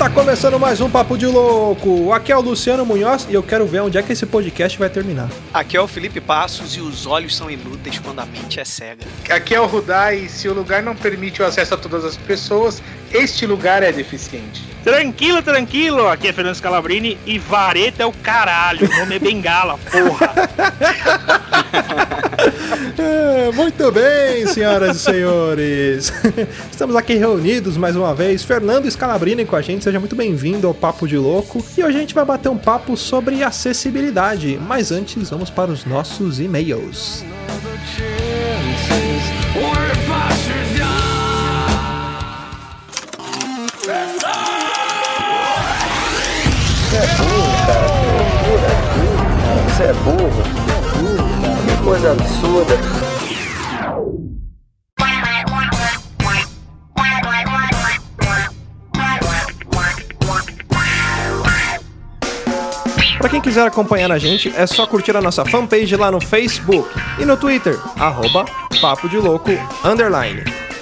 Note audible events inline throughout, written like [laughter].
tá começando mais um Papo de Louco. Aqui é o Luciano Munhoz e eu quero ver onde é que esse podcast vai terminar. Aqui é o Felipe Passos e os olhos são inúteis quando a mente é cega. Aqui é o Rudai e se o lugar não permite o acesso a todas as pessoas, este lugar é deficiente. Tranquilo, tranquilo, aqui é Fernando Scalabrini e vareta é o caralho, o nome é Bengala, porra. [laughs] É, muito bem, senhoras e senhores. [laughs] Estamos aqui reunidos mais uma vez. Fernando Scalabrini com a gente, seja muito bem-vindo ao Papo de Louco. E hoje a gente vai bater um papo sobre acessibilidade. Mas antes, vamos para os nossos e-mails. É burro, cara. Você é burro. Coisa absurda. Para quem quiser acompanhar a gente, é só curtir a nossa fanpage lá no Facebook e no Twitter, arroba Papo de Louco, underline.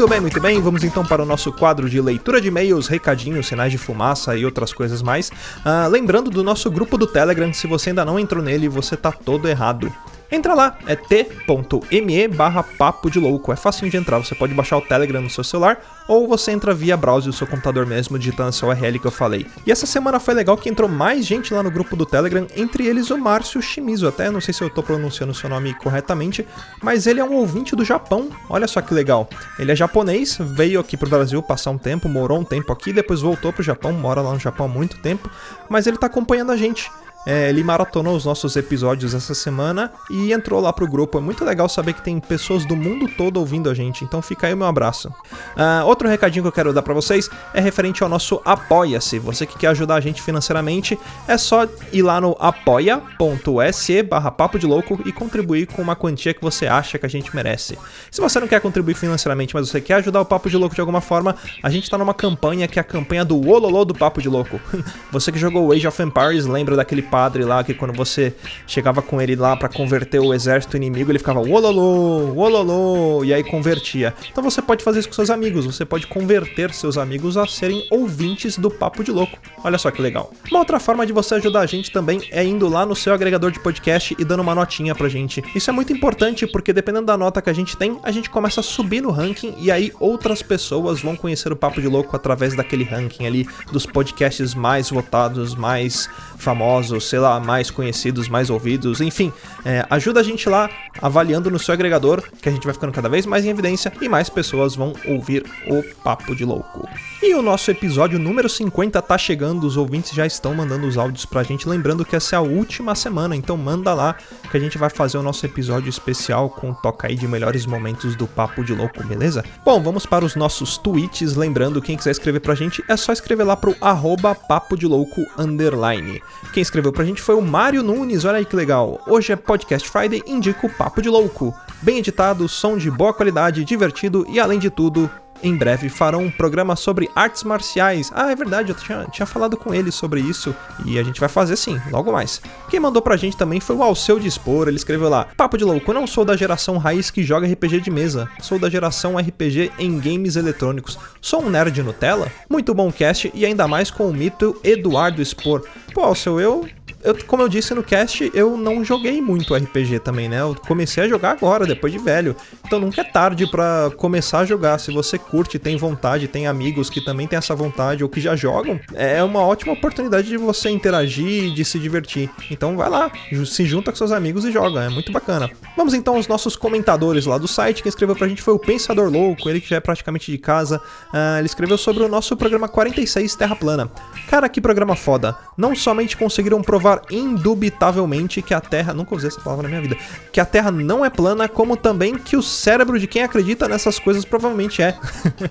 Muito bem, muito bem. Vamos então para o nosso quadro de leitura de e-mails, recadinhos, sinais de fumaça e outras coisas mais. Ah, lembrando do nosso grupo do Telegram, se você ainda não entrou nele, você tá todo errado. Entra lá, é t.me barra papo de louco. É facinho de entrar, você pode baixar o Telegram no seu celular ou você entra via browser do seu computador mesmo, digitando essa URL que eu falei. E essa semana foi legal que entrou mais gente lá no grupo do Telegram, entre eles o Márcio Shimizu. Até não sei se eu tô pronunciando o seu nome corretamente, mas ele é um ouvinte do Japão. Olha só que legal. Ele é japonês, veio aqui pro Brasil passar um tempo, morou um tempo aqui, depois voltou pro Japão, mora lá no Japão há muito tempo, mas ele tá acompanhando a gente. É, ele maratonou os nossos episódios essa semana e entrou lá pro grupo. É muito legal saber que tem pessoas do mundo todo ouvindo a gente, então fica aí o meu abraço. Ah, outro recadinho que eu quero dar para vocês é referente ao nosso Apoia-se. Você que quer ajudar a gente financeiramente, é só ir lá no apoia.se barra papo de louco e contribuir com uma quantia que você acha que a gente merece. Se você não quer contribuir financeiramente, mas você quer ajudar o Papo de Louco de alguma forma, a gente tá numa campanha que é a campanha do Ololô do Papo de Louco. [laughs] você que jogou Age of Empires lembra daquele padre lá que quando você chegava com ele lá para converter o exército inimigo, ele ficava ololô, ololô, e aí convertia. Então você pode fazer isso com seus amigos, você pode converter seus amigos a serem ouvintes do Papo de Louco. Olha só que legal. Uma outra forma de você ajudar a gente também é indo lá no seu agregador de podcast e dando uma notinha pra gente. Isso é muito importante porque dependendo da nota que a gente tem, a gente começa a subir no ranking e aí outras pessoas vão conhecer o Papo de Louco através daquele ranking ali dos podcasts mais votados, mais famosos, sei lá, mais conhecidos, mais ouvidos, enfim, é, ajuda a gente lá avaliando no seu agregador, que a gente vai ficando cada vez mais em evidência e mais pessoas vão ouvir o Papo de Louco. E o nosso episódio número 50 tá chegando, os ouvintes já estão mandando os áudios pra gente, lembrando que essa é a última semana, então manda lá que a gente vai fazer o nosso episódio especial com toca aí de melhores momentos do Papo de Louco, beleza? Bom, vamos para os nossos tweets, lembrando, quem quiser escrever pra gente é só escrever lá pro arroba papo de louco underline. Quem escreveu pra gente foi o Mário Nunes, olha aí que legal. Hoje é Podcast Friday, indica o Papo de Louco. Bem editado, som de boa qualidade, divertido e além de tudo, em breve farão um programa sobre artes marciais. Ah, é verdade, eu tinha, tinha falado com ele sobre isso e a gente vai fazer sim, logo mais. Quem mandou pra gente também foi o Alceu Dispor, ele escreveu lá: Papo de louco, não sou da geração raiz que joga RPG de mesa, sou da geração RPG em games eletrônicos. Sou um nerd Nutella? Muito bom cast e ainda mais com o mito Eduardo Spor. Pô, Alceu, eu eu, como eu disse no cast, eu não joguei muito RPG também, né? Eu comecei a jogar agora, depois de velho. Então nunca é tarde para começar a jogar. Se você curte, tem vontade, tem amigos que também têm essa vontade ou que já jogam, é uma ótima oportunidade de você interagir, de se divertir. Então vai lá, se junta com seus amigos e joga, é muito bacana. Vamos então aos nossos comentadores lá do site. Quem escreveu pra gente foi o Pensador Louco, ele que já é praticamente de casa. Uh, ele escreveu sobre o nosso programa 46 Terra Plana. Cara, que programa foda! Não somente conseguiram provar comprovar indubitavelmente que a Terra, nunca usei essa palavra na minha vida, que a Terra não é plana, como também que o cérebro de quem acredita nessas coisas provavelmente é.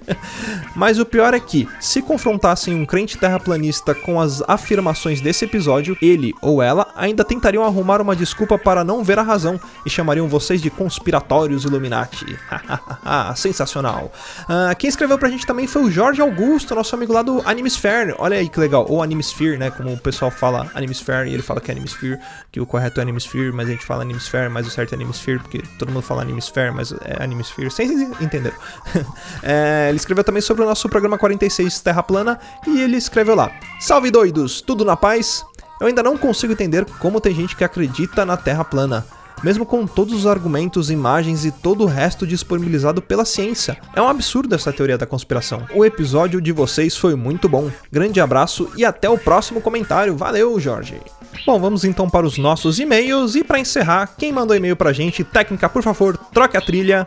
[laughs] Mas o pior é que, se confrontassem um crente terraplanista com as afirmações desse episódio, ele ou ela ainda tentariam arrumar uma desculpa para não ver a razão e chamariam vocês de conspiratórios Illuminati. [laughs] Sensacional. Uh, quem escreveu pra gente também foi o Jorge Augusto, nosso amigo lá do Animesphere. Olha aí que legal. Ou Animesphere, né? Como o pessoal fala Animesphere e ele fala que é Animesphere, que o correto é Animesphere, mas a gente fala Animesphere, mas o certo é Animesphere, porque todo mundo fala Animesphere, mas é Animesphere. Vocês entenderam. [laughs] é, ele escreveu também sobre o nosso programa 46 Terra Plana e ele escreveu lá: Salve doidos, tudo na paz? Eu ainda não consigo entender como tem gente que acredita na Terra plana mesmo com todos os argumentos, imagens e todo o resto disponibilizado pela ciência. É um absurdo essa teoria da conspiração. O episódio de vocês foi muito bom. Grande abraço e até o próximo comentário. Valeu, Jorge. Bom, vamos então para os nossos e-mails e para encerrar, quem mandou e-mail pra gente, técnica, por favor, troque a trilha.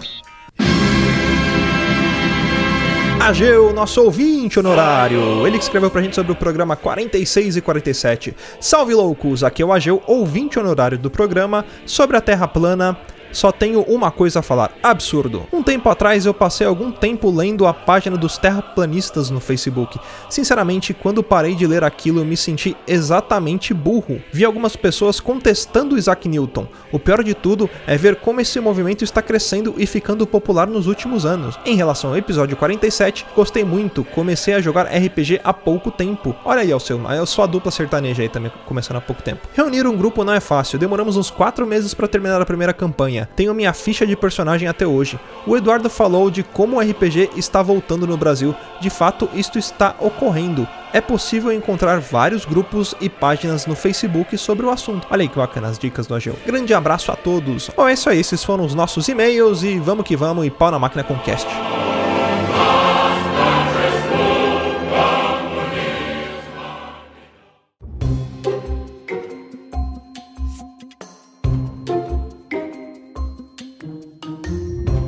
Ageu, nosso ouvinte honorário. Ele que escreveu pra gente sobre o programa 46 e 47. Salve loucos, aqui é o Ageu, ouvinte honorário do programa sobre a Terra plana só tenho uma coisa a falar: absurdo. Um tempo atrás eu passei algum tempo lendo a página dos terraplanistas no Facebook. Sinceramente, quando parei de ler aquilo, eu me senti exatamente burro. Vi algumas pessoas contestando Isaac Newton. O pior de tudo é ver como esse movimento está crescendo e ficando popular nos últimos anos. Em relação ao episódio 47, gostei muito. Comecei a jogar RPG há pouco tempo. Olha aí, Alceu, eu sou a dupla sertaneja aí também, começando há pouco tempo. Reunir um grupo não é fácil. Demoramos uns 4 meses para terminar a primeira campanha tenho minha ficha de personagem até hoje. O Eduardo falou de como o RPG está voltando no Brasil. De fato, isto está ocorrendo. É possível encontrar vários grupos e páginas no Facebook sobre o assunto. Olha aí que bacana as dicas do Ageu. Grande abraço a todos. Bom, é isso aí. Esses foram os nossos e-mails e vamos que vamos e pau na máquina com cast.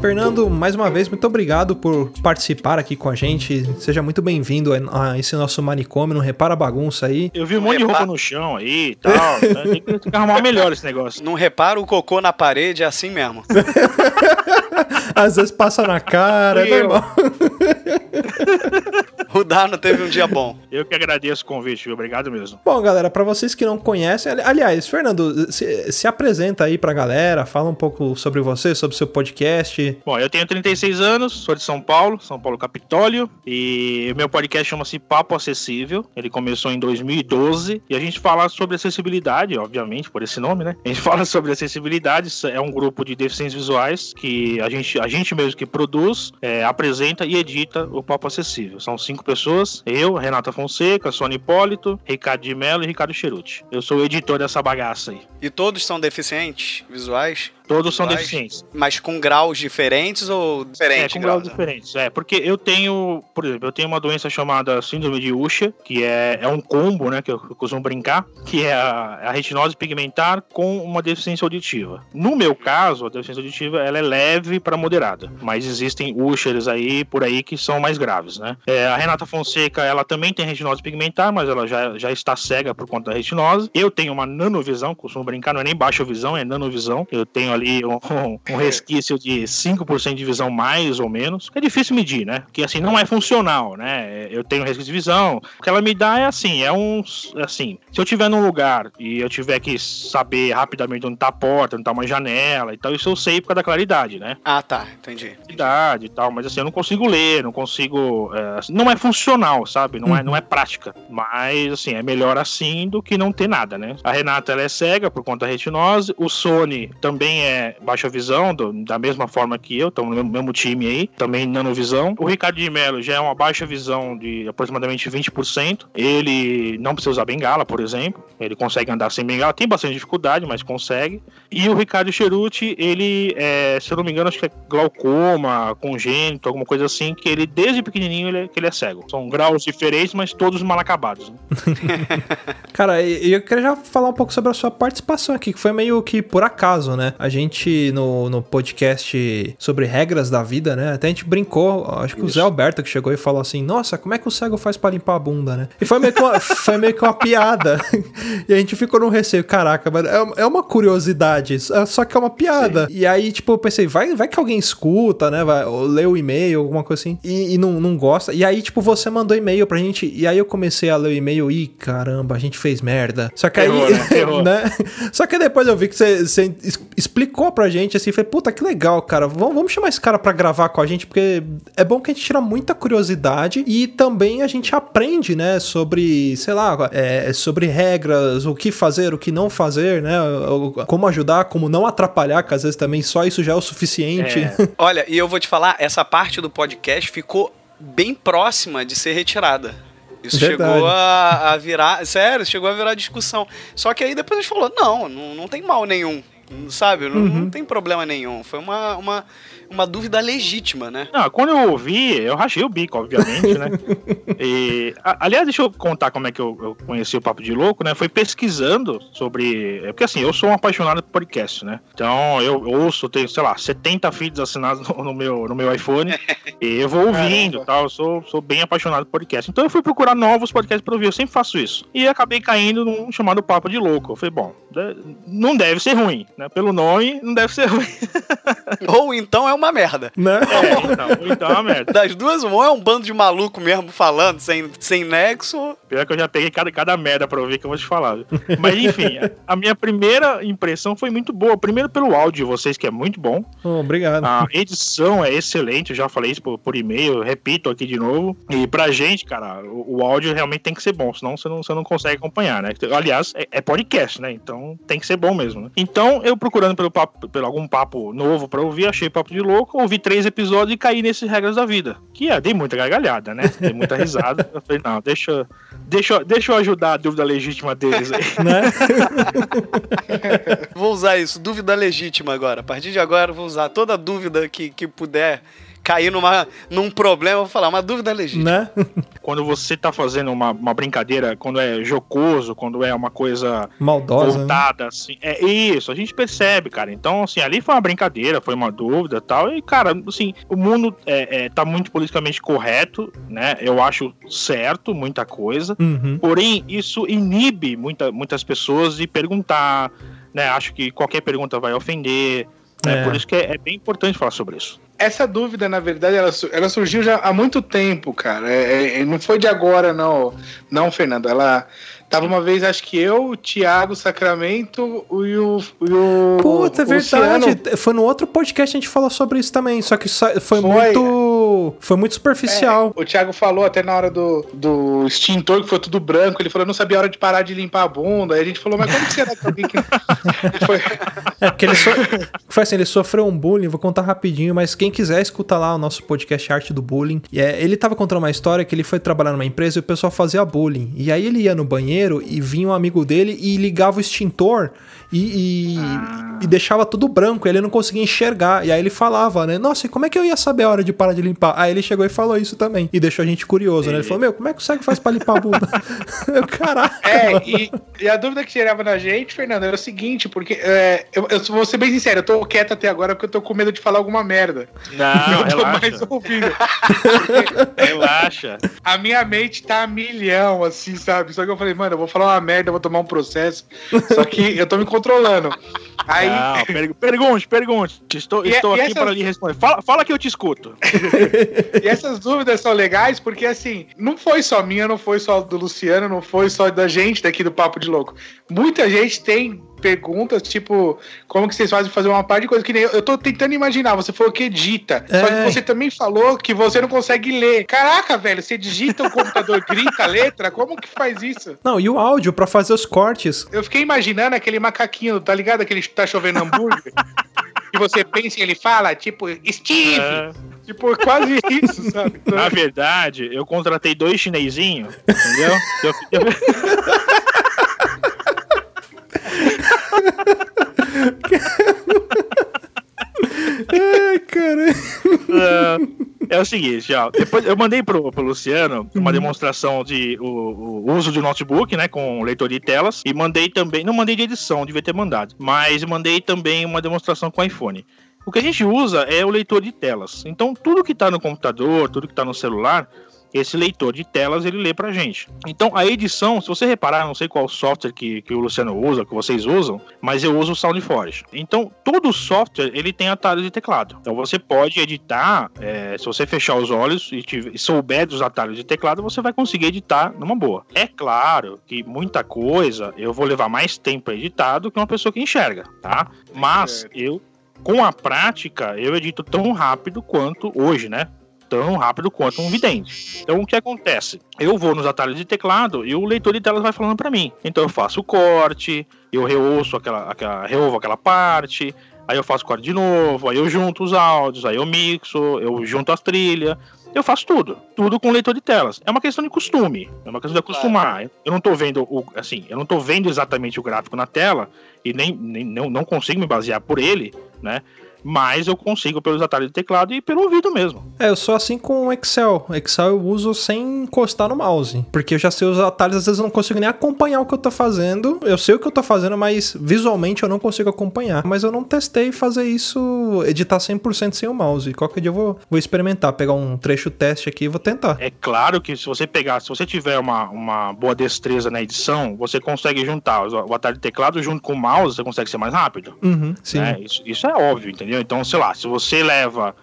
Fernando, mais uma vez, muito obrigado por participar aqui com a gente. Seja muito bem-vindo a esse nosso manicômio, não repara a bagunça aí. Eu vi um monte de roupa no chão aí e tal. Né? [laughs] Tem que arrumar melhor esse negócio. Não repara o cocô na parede, é assim mesmo. [laughs] Às vezes passa na cara, é normal. [laughs] o Dano teve um dia bom. [laughs] Eu que agradeço o convite, viu? Obrigado mesmo. Bom, galera, para vocês que não conhecem, aliás, Fernando, se, se, apresenta aí pra galera, fala um pouco sobre você, sobre o seu podcast. Bom, eu tenho 36 anos, sou de São Paulo, São Paulo Capitólio, e o meu podcast chama-se Papo Acessível. Ele começou em 2012 e a gente fala sobre acessibilidade, obviamente, por esse nome, né? A gente [laughs] fala sobre acessibilidade, é um grupo de deficientes visuais que a gente, a gente mesmo que produz, é, apresenta e edita o Papo Acessível. São cinco pessoas, eu, Renata Fonseca, Sônia Hipólito, Ricardo de Mello e Ricardo Cheruti. Eu sou o editor dessa bagaça aí. E todos são deficientes visuais? Todos são deficientes. Mas com graus diferentes ou diferentes? É, com graus, diferentes. É, porque eu tenho, por exemplo, eu tenho uma doença chamada síndrome de Usher, que é, é um combo, né, que eu, eu costumo brincar, que é a, a, retinose pigmentar com uma deficiência auditiva. No meu caso, a deficiência auditiva ela é leve para moderada, mas existem Ushers aí por aí que são mais graves, né? É, a Renata Fonseca, ela também tem retinose pigmentar, mas ela já, já está cega por conta da retinose. Eu tenho uma nanovisão, costumo brincar, não é nem baixa visão, é nanovisão. Eu tenho ali um, um resquício de 5% de visão mais ou menos. É difícil medir, né? Porque assim, não é funcional, né? Eu tenho resquício de visão. O que ela me dá é assim, é um. Assim, se eu tiver num lugar e eu tiver que saber rapidamente onde tá a porta, onde tá uma janela e tal, isso eu sei por causa da claridade, né? Ah, tá, entendi. Claridade e tal, mas assim, eu não consigo ler, não consigo. É, não é funcional, sabe? Não, é, não é prática. Mas, assim, é melhor assim do que não ter nada, né? A Renata, ela é cega por conta da retinose. O Sony também é baixa visão, do, da mesma forma que eu, estamos no mesmo, time aí, também nanovisão. O Ricardo de Mello já é uma baixa visão de aproximadamente 20%. Ele não precisa usar bengala, por exemplo. Ele consegue andar sem bengala, tem bastante dificuldade, mas consegue. E o Ricardo Cheruti, ele, é, se eu não me engano, acho que é glaucoma, congênito, alguma coisa assim, que ele, desde pequenininho, ele, é, que ele é cego. São graus diferentes, mas todos mal acabados. Né? [laughs] Cara, eu queria já falar um pouco sobre a sua participação aqui, que foi meio que por acaso, né? A gente no, no podcast sobre regras da vida, né? Até a gente brincou, acho que o Zé Alberto que chegou e falou assim: Nossa, como é que o cego faz pra limpar a bunda, né? E foi meio que uma, [laughs] foi meio que uma piada. [laughs] e a gente ficou no receio, caraca, mano, é, é uma curiosidade, é- só que é uma piada. E aí, tipo, eu pensei, vai, vai que alguém escuta, né? Vai, ou lê o e-mail, alguma coisa assim, e, e não, não gosta. E aí, tipo, você mandou e-mail pra gente, e aí eu comecei a ler o e-mail e, caramba, a gente fez merda. Só que aí, Errou, né? [laughs] Errou. né? Só que depois eu vi que você, você es- explicou pra gente assim, falei, puta, que legal, cara. Vamos, vamos chamar esse cara pra gravar com a gente, porque é bom que a gente tira muita curiosidade e também a gente aprende, né, sobre, sei lá, é, sobre regras, o que fazer, o que não fazer, né? Como ajudar, como não atrapalhar, que às vezes também só isso já é o suficiente. É. [laughs] Olha, e eu vou te falar, essa parte do podcast ficou bem próxima de ser retirada. Isso Verdade. chegou a, a virar. Sério, chegou a virar discussão. Só que aí depois a gente falou: não, não, não tem mal nenhum. Sabe? Não, não tem problema nenhum. Foi uma, uma, uma dúvida legítima, né? Não, quando eu ouvi, eu rachei o bico, obviamente, né? [laughs] E, a- aliás, deixa eu contar como é que eu, eu conheci o Papo de Louco, né? Foi pesquisando sobre. É porque assim, eu sou um apaixonado por podcast, né? Então eu ouço, tenho, sei lá, 70 feeds assinados no, no meu, no meu iPhone. [laughs] e eu vou ouvindo Caramba. tal. Eu sou, sou bem apaixonado por podcast. Então eu fui procurar novos podcasts pra ouvir. Eu sempre faço isso. E acabei caindo num chamado Papo de Louco. Eu falei, bom, de- não deve ser ruim, né? Pelo nome, não deve ser ruim. Ou então é uma merda. né? É, então, então é uma merda. [laughs] Das duas, ou é um bando de maluco mesmo falando, sem, sem nexo. Pior que eu já peguei cada, cada merda pra ouvir que eu vou te falar. Mas enfim, a, [laughs] a minha primeira impressão foi muito boa. Primeiro pelo áudio de vocês, que é muito bom. Oh, obrigado. A edição é excelente, eu já falei isso por, por e-mail, repito aqui de novo. E pra gente, cara, o, o áudio realmente tem que ser bom, senão você não, você não consegue acompanhar, né? Aliás, é, é podcast, né? Então tem que ser bom mesmo. né? Então, eu procurando pelo, papo, pelo algum papo novo pra ouvir, achei Papo de Louco, ouvi três episódios e caí nesses Regras da Vida. Que é, dei muita gargalhada, né? Dei muita risada. Eu falei, não, deixa, deixa, deixa eu ajudar a dúvida legítima deles aí. [laughs] Né? Vou usar isso, dúvida legítima agora. A partir de agora, vou usar toda dúvida que, que puder cair numa, num problema, eu vou falar, uma dúvida legítima. né? [laughs] Quando você tá fazendo uma, uma brincadeira, quando é jocoso, quando é uma coisa Maldosa. né? voltada, assim. É isso, a gente percebe, cara. Então, assim, ali foi uma brincadeira, foi uma dúvida e tal. E, cara, assim, o mundo é, é, tá muito politicamente correto, né? Eu acho certo muita coisa. Uhum. Porém, isso inibe muita, muitas pessoas de perguntar, né? Acho que qualquer pergunta vai ofender. Né? É. Por isso que é, é bem importante falar sobre isso. Essa dúvida, na verdade, ela, ela surgiu já há muito tempo, cara. É- é- não foi de agora, não, não, Fernando. Ela tava uma vez, acho que eu, o Thiago Sacramento e o. E o Puta, é o Luciano. verdade. Foi no outro podcast que a gente falou sobre isso também. Só que foi, Foi. muito. Foi muito superficial. O Thiago falou até na hora do, do extintor, que foi tudo branco. Ele falou, não sabia a hora de parar de limpar a bunda. Aí a gente falou, mas como que será que alguém que. [laughs] foi... É, porque ele, so... foi assim, ele sofreu um bullying, vou contar rapidinho, mas quem quiser escuta lá o nosso podcast Arte do Bullying. E, é, ele tava contando uma história que ele foi trabalhar numa empresa e o pessoal fazia bullying. E aí ele ia no banheiro e vinha um amigo dele e ligava o extintor e, e, e deixava tudo branco, e ele não conseguia enxergar. E aí ele falava, né? Nossa, e como é que eu ia saber a hora de parar de limpar? Aí ele chegou e falou isso também. E deixou a gente curioso, né? Ele falou, meu, como é que o cego faz pra limpar a bunda? [laughs] Eu, Caraca. É, mano. e, e a dúvida que gerava na gente, Fernando, era o seguinte, porque é, eu, eu vou ser bem sincero, eu tô quieto até agora porque eu tô com medo de falar alguma merda. Não, [laughs] eu tô relaxa. mais ouvindo. [laughs] Relaxa. A minha mente tá a milhão, assim, sabe? Só que eu falei, mano, eu vou falar uma merda, eu vou tomar um processo. Só que eu tô me controlando. Aí, Não, per- pergunte, pergunte. Estou, E- estou e aqui essas- para lhe responder. Fala, fala que eu te escuto. [laughs] E essas dúvidas são legais porque, assim, não foi só minha, não foi só do Luciano, não foi só da gente daqui do Papo de Louco. Muita gente tem perguntas, tipo, como que vocês fazem fazer uma parte de coisa que nem eu, eu tô tentando imaginar, você falou que edita, só É. que você também falou que você não consegue ler. Caraca, velho, você digita o computador, [laughs] grita a letra, como que faz isso? Não, e o áudio pra fazer os cortes. Eu fiquei imaginando aquele macaquinho, tá ligado? Aquele que tá chovendo hambúrguer. que [laughs] você pensa e ele fala, tipo, Steve! É, Tipo, quase isso, sabe? Na verdade, eu contratei dois chinesinhos, entendeu? Eu, eu- [laughs] Ai, cara. é o seguinte, ó, depois eu mandei pro, pro Luciano uma demonstração de o, o uso de notebook, né, com leitor de telas, e mandei também, não mandei de edição, devia ter mandado, mas mandei também uma demonstração com iPhone. O que a gente usa é o leitor de telas. Então, tudo que está no computador, tudo que está no celular, esse leitor de telas ele lê pra gente. Então a edição, se você reparar, não sei qual software que, que o Luciano usa, que vocês usam, mas eu uso o SoundForge. Então todo software ele tem atalhos de teclado. Então você pode editar, é, se você fechar os olhos e, tiver, e souber dos atalhos de teclado, você vai conseguir editar numa boa. É claro que muita coisa eu vou levar mais tempo editado que uma pessoa que enxerga, tá? Mas eu com a prática, eu edito tão rápido quanto hoje, né? Tão rápido quanto um vidente. Então o que acontece? Eu vou nos atalhos de teclado e o leitor de telas vai falando para mim. Então eu faço o corte, eu reouço aquela, aquela, reouvo aquela parte, aí eu faço corte de novo, aí eu junto os áudios, aí eu mixo, eu junto as trilhas. Eu faço tudo, tudo com leitor de telas. É uma questão de costume, é uma questão de acostumar. Eu não tô vendo o, assim, eu não tô vendo exatamente o gráfico na tela e nem, nem não, não consigo me basear por ele, né? Mas eu consigo pelos atalhos de teclado e pelo ouvido mesmo. É, eu sou assim com o Excel. Excel eu uso sem encostar no mouse, porque eu já sei os atalhos, às vezes eu não consigo nem acompanhar o que eu tô fazendo. Eu sei o que eu tô fazendo, mas visualmente eu não consigo acompanhar. Mas eu não testei fazer isso, editar 100% sem o mouse. Qualquer dia eu vou, vou experimentar, pegar um trecho teste aqui e vou tentar. É claro que se você pegar, se você tiver uma, uma boa destreza na edição, você consegue juntar o atalho de teclado junto com o mouse, você consegue ser mais rápido. Uhum, sim. É, isso, isso é óbvio, entendeu? Entendeu? Então, sei lá, se você leva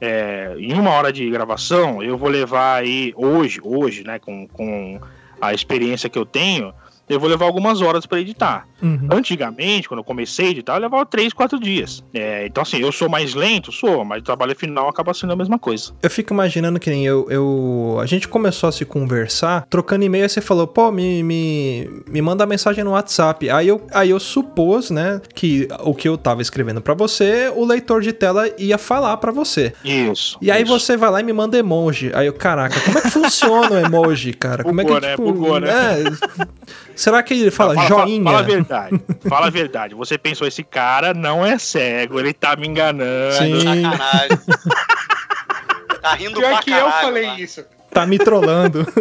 é, em uma hora de gravação, eu vou levar aí hoje, hoje, né, com, com a experiência que eu tenho, eu vou levar algumas horas para editar. Uhum. Antigamente, quando eu comecei a editar, eu levava 3, 4 dias. É, então, assim, eu sou mais lento, sou, mas o trabalho final acaba sendo a mesma coisa. Eu fico imaginando que nem eu, eu. A gente começou a se conversar, trocando e-mail, você falou, pô, me, me, me manda mensagem no WhatsApp. Aí eu, aí eu supus, né, que o que eu tava escrevendo para você, o leitor de tela ia falar para você. Isso. E aí isso. você vai lá e me manda emoji. Aí eu, caraca, como é que funciona o emoji, cara? [laughs] Como Bugou, é que, né? tipo, Bugou, né? É, [laughs] será que ele fala, fala joinha? Fala, fala a verdade. Fala a verdade. Você pensou, esse cara não é cego, ele tá me enganando. Sim. Sacanagem. tá rindo Pior pra que caralho, eu falei lá. isso. Tá me trollando. [laughs]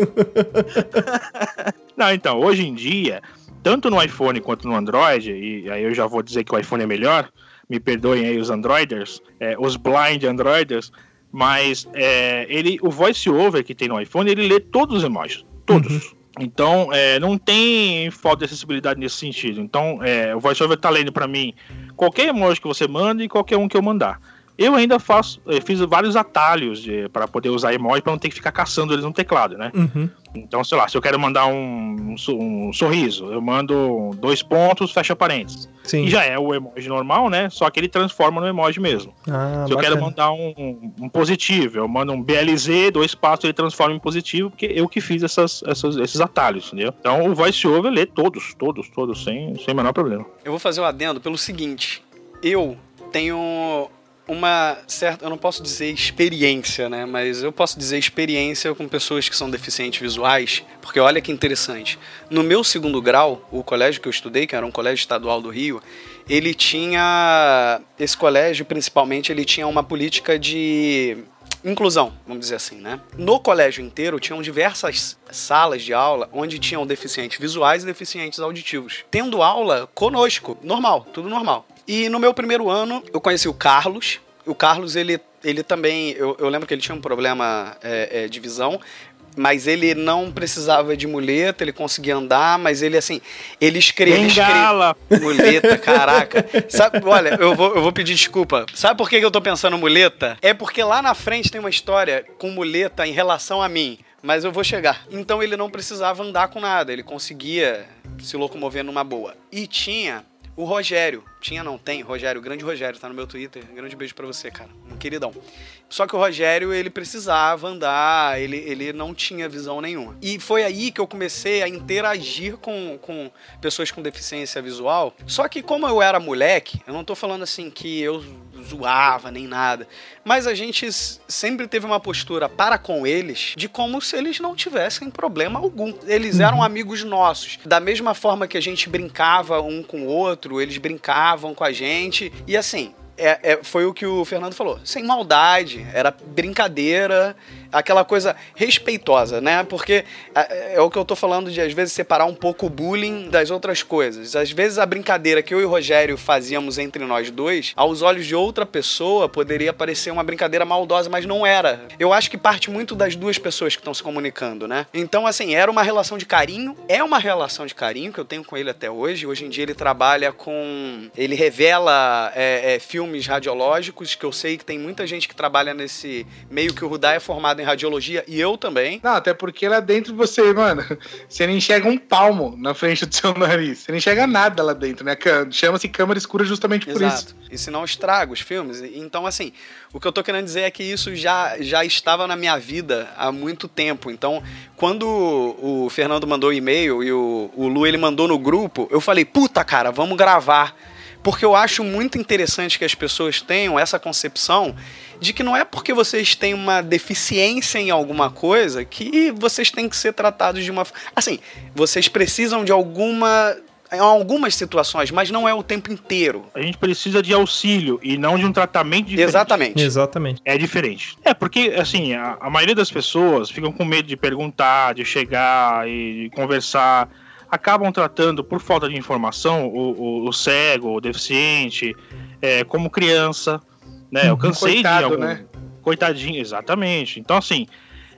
Não, então, hoje em dia, tanto no iPhone quanto no Android, e aí eu já vou dizer que o iPhone é melhor, me perdoem aí os Androiders, é, os blind Androiders, mas é, ele, o VoiceOver que tem no iPhone, ele lê todos os emojis, todos. Uhum. Então, é, não tem falta de acessibilidade nesse sentido. Então, é, o VoiceOver tá lendo para mim qualquer emoji que você manda e qualquer um que eu mandar. Eu ainda faço, eu fiz vários atalhos para poder usar emoji para não ter que ficar caçando eles no teclado, né? Uhum. Então, sei lá, se eu quero mandar um, um, so- um sorriso, eu mando dois pontos, fecha parênteses. Sim. E já é o emoji normal, né? Só que ele transforma no emoji mesmo. Ah, se eu quero mandar um, um positivo, eu mando um BLZ, dois passos, ele transforma em positivo, porque eu que fiz essas, essas- esses atalhos, entendeu? Então o VoiceOver lê todos, todos, todos, sem, sem o menor problema. Eu vou fazer o adendo pelo seguinte. Eu tenho uma certa, eu não posso dizer experiência, né? Mas eu posso dizer experiência com pessoas que são deficientes visuais, porque olha que interessante. No meu segundo grau, o colégio que eu estudei, que era um colégio estadual do Rio, ele tinha esse colégio principalmente, ele tinha uma política de inclusão, vamos dizer assim, né? No colégio inteiro tinham diversas salas de aula onde tinham deficientes visuais e deficientes auditivos. Tendo aula conosco, normal, tudo normal. E no meu primeiro ano eu conheci o Carlos. O Carlos, ele, ele também, eu, eu lembro que ele tinha um problema é, é, de visão, mas ele não precisava de muleta, ele conseguia andar, mas ele assim, ele escrevia. Bengala! Muleta, [laughs] caraca. Sabe, olha, eu vou, eu vou pedir desculpa. Sabe por que eu tô pensando muleta? É porque lá na frente tem uma história com muleta em relação a mim. Mas eu vou chegar. Então ele não precisava andar com nada, ele conseguia se locomover numa boa. E tinha o Rogério. Tinha, não tem, Rogério, grande Rogério, tá no meu Twitter. Grande beijo pra você, cara. Queridão. Só que o Rogério, ele precisava andar, ele, ele não tinha visão nenhuma. E foi aí que eu comecei a interagir com, com pessoas com deficiência visual. Só que como eu era moleque, eu não tô falando assim que eu zoava nem nada, mas a gente sempre teve uma postura para com eles de como se eles não tivessem problema algum. Eles eram amigos nossos. Da mesma forma que a gente brincava um com o outro, eles brincavam com a gente. E assim, é, é, foi o que o Fernando falou. Sem maldade, era brincadeira, aquela coisa respeitosa, né? Porque é, é, o que eu tô falando de, às vezes, separar um pouco o bullying das outras coisas. Às vezes, a brincadeira que eu e o Rogério fazíamos entre nós dois, aos olhos de outra pessoa, poderia parecer uma brincadeira maldosa, mas não era. Eu acho que parte muito das duas pessoas que estão se comunicando, né? Então, assim, era uma relação de carinho, é uma relação de carinho que eu tenho com ele até hoje. Hoje em dia, ele trabalha com. Ele revela é, é, filmes radiológicos, que eu sei que tem muita gente que trabalha nesse meio que o Rudá é formado em radiologia e eu também. Não, até porque lá dentro você, mano, você não enxerga um palmo na frente do seu nariz. Você não enxerga nada lá dentro, né? Chama-se câmera escura justamente por Exato. isso. E se não estraga os filmes. Então, assim, o que eu tô querendo dizer é que isso já, já estava na minha vida há muito tempo. Então, quando o Fernando mandou o e-mail e o, o Lu ele mandou no grupo, eu falei, puta cara, vamos gravar. Porque eu acho muito interessante que as pessoas tenham essa concepção de que não é porque vocês têm uma deficiência em alguma coisa que vocês têm que ser tratados de uma. Assim, vocês precisam de alguma. Em algumas situações, mas não é o tempo inteiro. A gente precisa de auxílio e não de um tratamento diferente. Exatamente. Exatamente. É diferente. É, porque, assim, a, a maioria das pessoas ficam com medo de perguntar, de chegar e de conversar acabam tratando, por falta de informação, o, o, o cego, o deficiente, é, como criança. Né? Eu cansei Coitado, de algum. né? Coitadinho, exatamente. Então, assim,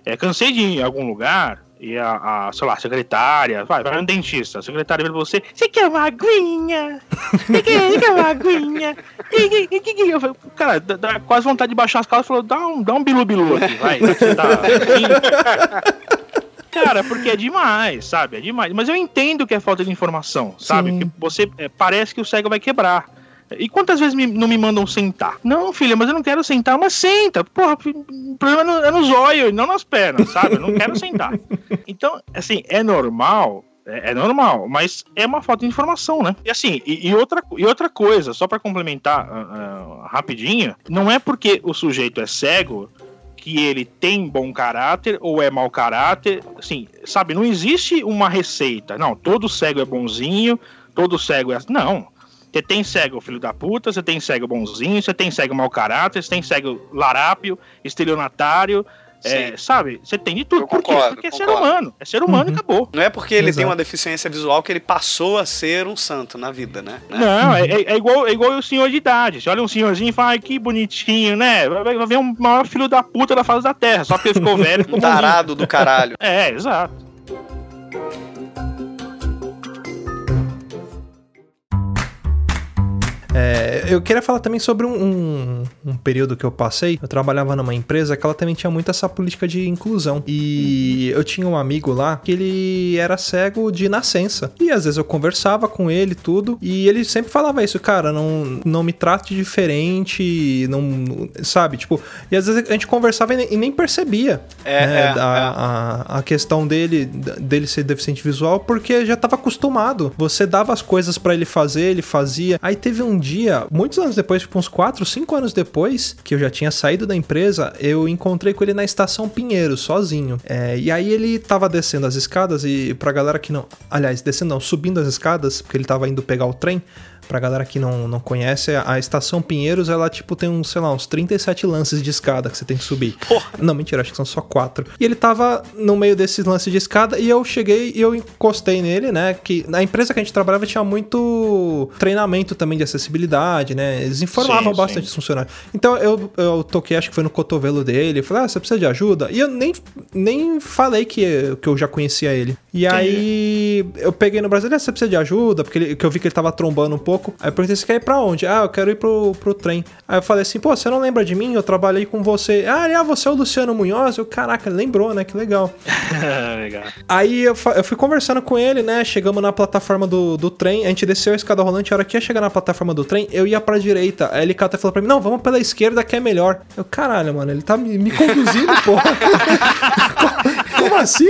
é, cansei de ir em algum lugar e a, a sei lá, a secretária, vai, vai no dentista, a secretária vira pra você, você quer uma aguinha? Você quer, quer uma aguinha? Eu falei, cara, dá, dá quase vontade de baixar as calças e falou, dá um, dá um bilu-bilu aqui, vai. Você tá Cara, porque é demais, sabe? É demais. Mas eu entendo que é falta de informação, sabe? Sim. Porque você é, parece que o cego vai quebrar. E quantas vezes me- não me mandam sentar? Não, filha, mas eu não quero sentar. Mas senta. Porra, o problema é no, é no zóio e não nas pernas, sabe? Eu não quero sentar. [laughs] Então, assim, é normal. É, é normal, mas é uma falta de informação, né? E assim, e, e outra, e outra coisa, só pra complementar ah, ah, rapidinho, não é porque o sujeito é cego que ele tem bom caráter ou é mau caráter. Assim, sabe, não existe uma receita. Não, todo cego é bonzinho, todo cego é. Não. Você tem cego filho da puta, você tem cego bonzinho, você tem cego mau caráter, você tem cego larápio, estelionatário. É, sabe? Você tem de tudo. Eu Por quê? concordo, Porque é ser concordo. humano. É ser humano Uhum. e acabou. Não é porque ele tem Exato. uma deficiência visual que ele passou a ser um santo na vida, né? Não, é, é- é igual, é igual o senhor de idade. Você olha um senhorzinho e fala, ai, que bonitinho, né? Vai, vai ver um maior filho da puta da face da terra, só porque ele ficou velho. Ficou Um [laughs] tarado do caralho. É, exato. É, eu queria falar também sobre um, um- um período que eu passei. Eu trabalhava numa empresa que ela também tinha muito essa política de inclusão. E eu tinha um amigo lá que ele era cego de nascença. E às vezes eu conversava com ele e tudo. E ele sempre falava isso, cara, não, não me trate diferente, não. Sabe? Tipo, e às vezes a gente conversava e nem, e nem percebia É, né, é, a, a- a questão dele, dele ser deficiente visual, porque já tava acostumado. Você dava as coisas pra ele fazer, ele fazia. Aí teve um dia, muitos anos depois, tipo uns 4, 5 anos depois, que eu já tinha saído da empresa, eu encontrei com ele na estação Pinheiro, sozinho. É, e aí ele tava descendo as escadas e pra galera que não. Aliás, descendo não, subindo as escadas, porque ele tava indo pegar o trem. Pra galera que não, não conhece, a estação Pinheiros, ela, tipo, tem uns, sei lá, uns 37 lances de escada que você tem que subir. Não, mentira, acho que são só quatro. E ele tava no meio desses lances de escada e eu cheguei e eu encostei nele, né? Que na empresa que a gente trabalhava tinha muito treinamento também de acessibilidade, né? Eles informavam Sim, bastante sim. os funcionários. Então eu, eu toquei, acho que foi no cotovelo dele. Falei, ah, você precisa de ajuda? E eu nem, nem falei que, que eu já conhecia ele. E aí eu peguei no Brasil, ah, você precisa de ajuda? Porque ele- que eu vi que ele tava trombando um pouco. Aí eu perguntei, você quer ir pra onde? Ah, eu quero ir pro, pro trem. Aí eu falei assim, pô, você não lembra de mim? Eu trabalhei com você. Ah, ah, você é o Luciano Munhoz? Eu, caraca, ele lembrou, né? Que legal. [laughs] Legal. Aí eu, eu fui conversando com ele, né? Chegamos na plataforma do, do trem, a gente desceu a escada rolante, a hora que ia chegar na plataforma do trem, eu ia pra direita. Aí ele até falou pra mim, não, vamos pela esquerda que é melhor. Eu, caralho, mano, ele tá me, me conduzindo, [laughs] porra. Como assim?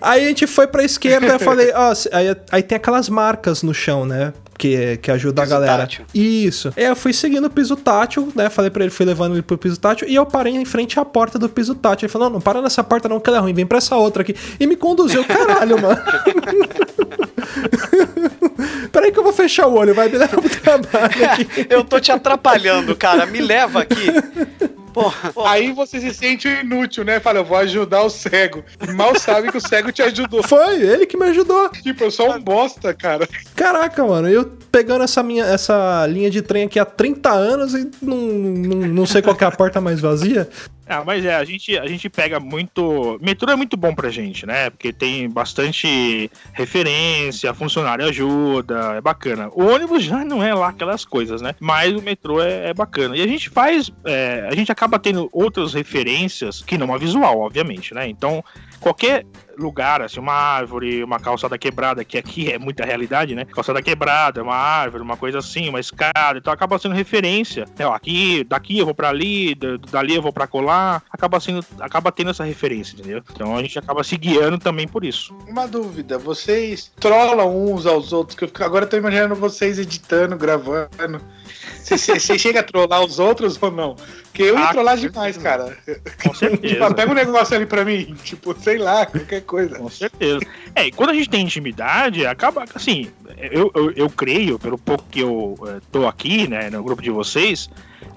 aí a gente foi pra esquerda, eu falei, ó, aí, aí tem aquelas marcas no chão, né? Que, que ajuda a Piso galera. tátil. Isso. Eu fui seguindo o piso tátil, né? Falei pra ele, fui levando ele pro piso tátil e eu parei em frente à porta do piso tátil. Ele falou: não, não para nessa porta não, que ela é ruim, vem pra essa outra aqui. E me conduziu, caralho, mano. Peraí, [laughs] Peraí que eu vou fechar o olho, vai me levar pro trabalho [laughs] aqui. Eu tô te atrapalhando, cara. Me leva aqui. Porra. Aí você se sente inútil, né? Fala, eu vou ajudar o cego. Mal sabe que o cego te ajudou. [laughs] Foi, ele que me ajudou. Tipo, eu sou um bosta, cara. Caraca, mano, eu pegando essa minha essa linha de trem aqui há 30 anos e não, não, não sei qual que é a porta mais vazia. Ah, mas é, a gente, a gente pega muito. Metrô é muito bom pra gente, né? Porque tem bastante referência, funcionário ajuda, é bacana. O ônibus já não é lá aquelas coisas, né? Mas o metrô é, é bacana. E a gente faz. É, a gente acaba tendo outras referências que não a visual, obviamente, né? Então, qualquer lugar, assim, uma árvore, uma calçada quebrada, que aqui é muita realidade, né? Calçada quebrada, uma árvore, uma coisa assim, uma escada, então acaba sendo referência. É, ó, aqui, daqui eu vou pra ali, dali eu vou pra colar, acaba sendo, acaba tendo essa referência, entendeu? Então a gente acaba se guiando também por isso. Uma dúvida, vocês trollam uns aos outros, que eu fico, agora eu tô imaginando vocês editando, gravando. Você chega a trollar os outros ou não? Porque eu ia ah, trollar demais, cara. Com [laughs] certeza. tipo, pega um negócio ali pra mim, tipo, sei lá, qualquer coisa. Com certeza. É, e quando a gente tem intimidade, acaba, assim, eu, eu, eu creio, pelo pouco que eu é, tô aqui, né, no grupo de vocês,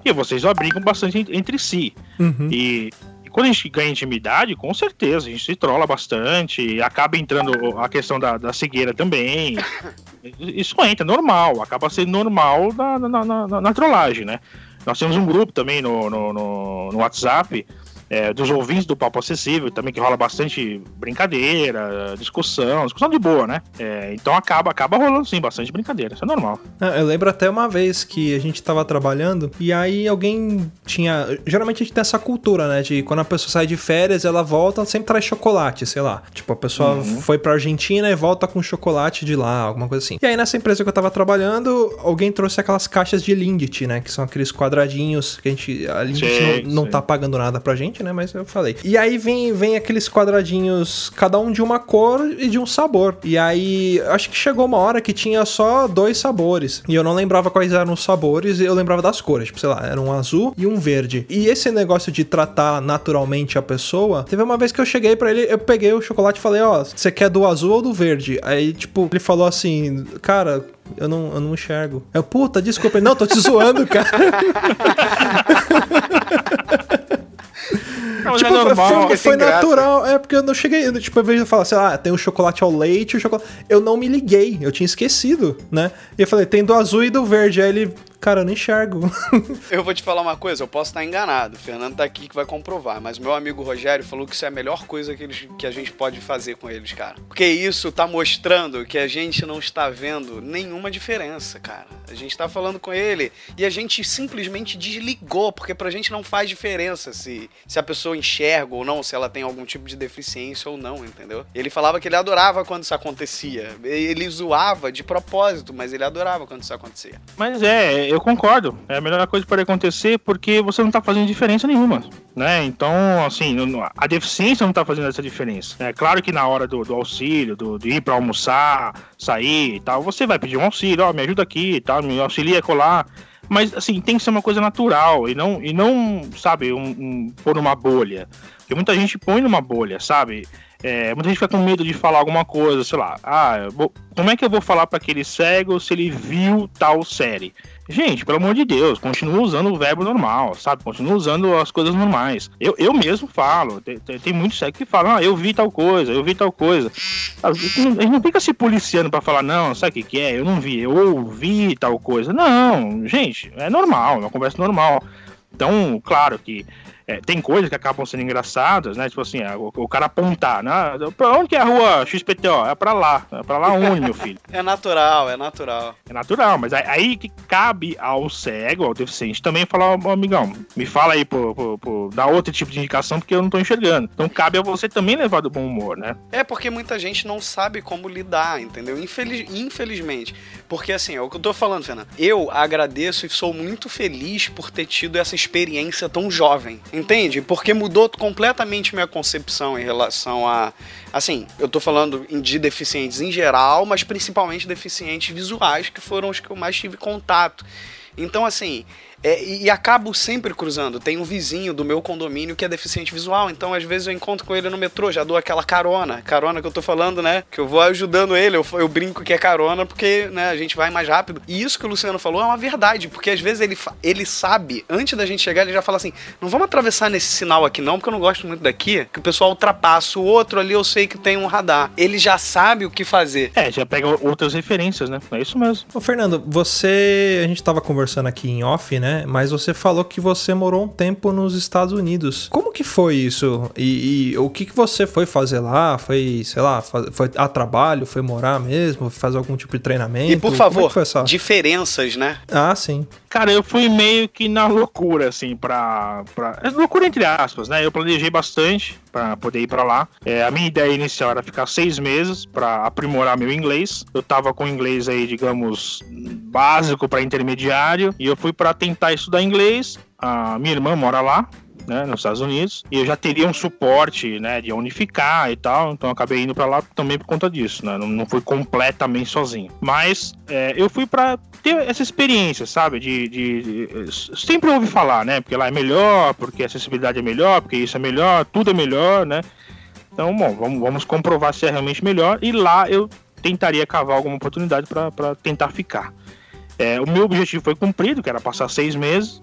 que vocês brigam bastante entre si. Uhum. E quando a gente ganha intimidade, com certeza, a gente se trola bastante, acaba entrando a questão da, da cegueira também. Isso entra, normal, acaba sendo normal na, na, na, na trollagem, né? Nós temos um grupo também no, no, no, no WhatsApp é, dos ouvintes do Papo Acessível, também que rola bastante brincadeira, discussão, discussão de boa, né? É, então acaba, acaba rolando sim, bastante brincadeira, isso é normal. Eu lembro até uma vez que a gente tava trabalhando e aí alguém tinha. Geralmente a gente tem essa cultura, né? De quando a pessoa sai de férias, ela volta, ela sempre traz chocolate, sei lá. Tipo, a pessoa uhum. foi pra Argentina e volta com chocolate de lá, alguma coisa assim. E aí nessa empresa que eu tava trabalhando, alguém trouxe aquelas caixas de Lindt, né? Que são aqueles quadradinhos que a gente. A Lindt sim, não, não tá pagando nada pra gente né? Mas eu falei. E aí vem, vem aqueles quadradinhos, cada um de uma cor e de um sabor. E aí, acho que chegou uma hora que tinha só dois sabores. E eu não lembrava quais eram os sabores, eu lembrava das cores. Tipo, sei lá, era um azul e um verde. E esse negócio de tratar naturalmente a pessoa, teve uma vez que eu cheguei para ele, eu peguei o chocolate e falei, ó, oh, você quer do azul ou do verde? Aí, tipo, ele falou assim, cara, eu não, eu não enxergo. Eu, puta, desculpa. Não, tô te zoando, cara. [laughs] Não, tipo, é normal, foi, foi natural. É porque eu não cheguei. Tipo, eu vejo falar assim, ah, tem o chocolate ao leite, o chocolate. Eu não me liguei, eu tinha esquecido, né? E eu falei, tem do azul e do verde. Aí ele, Cara, eu não enxergo. [laughs] eu vou te falar uma coisa, eu posso estar enganado. O Fernando tá aqui que vai comprovar. Mas meu amigo Rogério falou que isso é a melhor coisa que, eles, que a gente pode fazer com eles, cara. Porque isso tá mostrando que a gente não está vendo nenhuma diferença, cara. A gente tá falando com ele e a gente simplesmente desligou, porque pra gente não faz diferença se, se a pessoa enxerga ou não, se ela tem algum tipo de deficiência ou não, entendeu? Ele falava que ele adorava quando isso acontecia. Ele zoava de propósito, mas ele adorava quando isso acontecia. Mas é, eu concordo. É a melhor coisa que pode acontecer porque você não está fazendo diferença nenhuma, né? Então, assim, a deficiência não está fazendo essa diferença. É claro que na hora do, do auxílio, do, de ir para almoçar, sair e tal, você vai pedir um auxílio, ó, me ajuda aqui e tal, me auxilia a colar. Mas, assim, tem que ser uma coisa natural e não, e não sabe, um, um, pôr uma bolha. Porque muita gente põe numa bolha, sabe? É, muita gente fica com medo de falar alguma coisa, sei lá. Ah, vou, como é que eu vou falar para aquele cego se ele viu tal série? Gente, pelo amor de Deus, continua usando o verbo normal, sabe? Continua usando as coisas normais. Eu, eu mesmo falo, tem, tem, tem que falam, ah, eu vi tal coisa, eu vi tal coisa. A gente não fica se policiando para falar, não, sabe o que, que é? Eu não vi, eu ouvi tal coisa. Não, gente, é normal, é uma conversa normal. Então, claro que é, tem coisas que acabam sendo engraçadas, né? Tipo assim, é, o, o, cara apontar, né? Pra onde que é a rua XPTO? É pra lá. É pra lá onde, meu filho? [laughs] É natural, é natural. É natural, mas aí que cabe ao cego, ao deficiente, também falar, oh, amigão, me fala aí, por, por, por, dar outro tipo de indicação, porque eu não tô enxergando. Então cabe a você também levar do bom humor, né? É, porque muita gente não sabe como lidar, entendeu? Infeliz, infelizmente. Porque assim, é o que eu tô falando, Fernando. Eu agradeço e sou muito feliz por ter tido essa experiência tão jovem Entende? Porque mudou completamente minha concepção em relação a. Assim, eu tô falando de deficientes em geral, mas principalmente deficientes visuais, que foram os que eu mais tive contato. Então, assim, É, e, e, acabo sempre cruzando. Tem um vizinho do meu condomínio que é deficiente visual, então às vezes eu encontro com ele no metrô, já dou aquela carona. Carona que eu tô falando, né? Que eu vou ajudando ele, eu, eu brinco que é carona porque né, a gente vai mais rápido. E isso que o Luciano falou é uma verdade, porque às vezes ele, ele sabe, antes da gente chegar, ele já fala assim: não vamos atravessar nesse sinal aqui não, porque eu não gosto muito daqui, que o pessoal ultrapassa. O outro ali eu sei que tem um radar. Ele já sabe o que fazer. É, já pega outras referências, né? É isso mesmo. Ô, Fernando, você. A gente tava conversando aqui em off, né? Mas você falou que você morou um tempo nos Estados Unidos. Como que foi isso? E, e o que, que você foi fazer lá? Foi, sei lá, foi a trabalho? Foi morar mesmo? Fazer algum tipo de treinamento? E por é favor, é diferenças, né? Ah, sim. Cara, eu fui meio que na loucura, assim, pra. pra... É loucura entre aspas, né? Eu planejei bastante para poder ir para lá. É, a minha ideia inicial era ficar seis meses para aprimorar meu inglês. Eu tava com inglês aí, digamos, básico para intermediário, e eu fui para tentar estudar inglês. A minha irmã mora lá, né, nos Estados Unidos, e eu já teria um suporte, né, de unificar e tal, então acabei indo para lá também por conta disso, né, não, não fui completamente sozinho. Mas é, eu fui para ter essa experiência, sabe, de, de, de, sempre ouvi falar, né, porque lá é melhor, porque a acessibilidade é melhor, porque isso é melhor, tudo é melhor, né. Então, bom, vamos, vamos comprovar se é realmente melhor e lá eu tentaria cavar alguma oportunidade para tentar ficar. É, o meu objetivo foi cumprido, que era passar seis meses.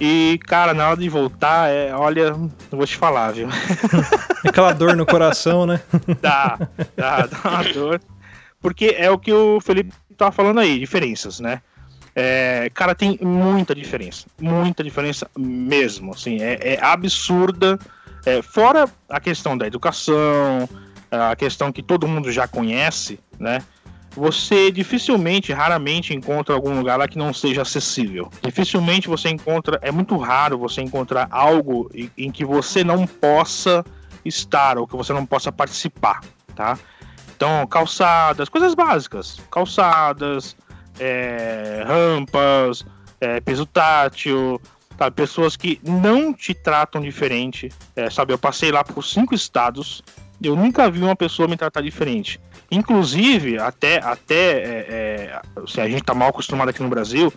E, cara, na hora de voltar, é, olha, não vou te falar, viu? [laughs] Aquela dor no coração, né? [laughs] Dá, dá, dá uma dor. Porque é o que o Felipe tava falando aí, diferenças, né? É, cara, tem muita diferença. Muita diferença mesmo. Assim, é, é absurda. É, fora a questão da educação, a questão que todo mundo já conhece, né? você dificilmente, raramente encontra algum lugar lá que não seja acessível. Dificilmente você encontra, é muito raro você encontrar algo em, em que você não possa estar ou que você não possa participar, tá? Então, calçadas, coisas básicas, calçadas, é, rampas, é, peso tátil, tá? pessoas que não te tratam diferente, é, sabe? Eu passei lá por cinco estados, eu nunca vi uma pessoa me tratar diferente. Inclusive, até, até é, é, se a gente tá mal acostumado aqui no Brasil,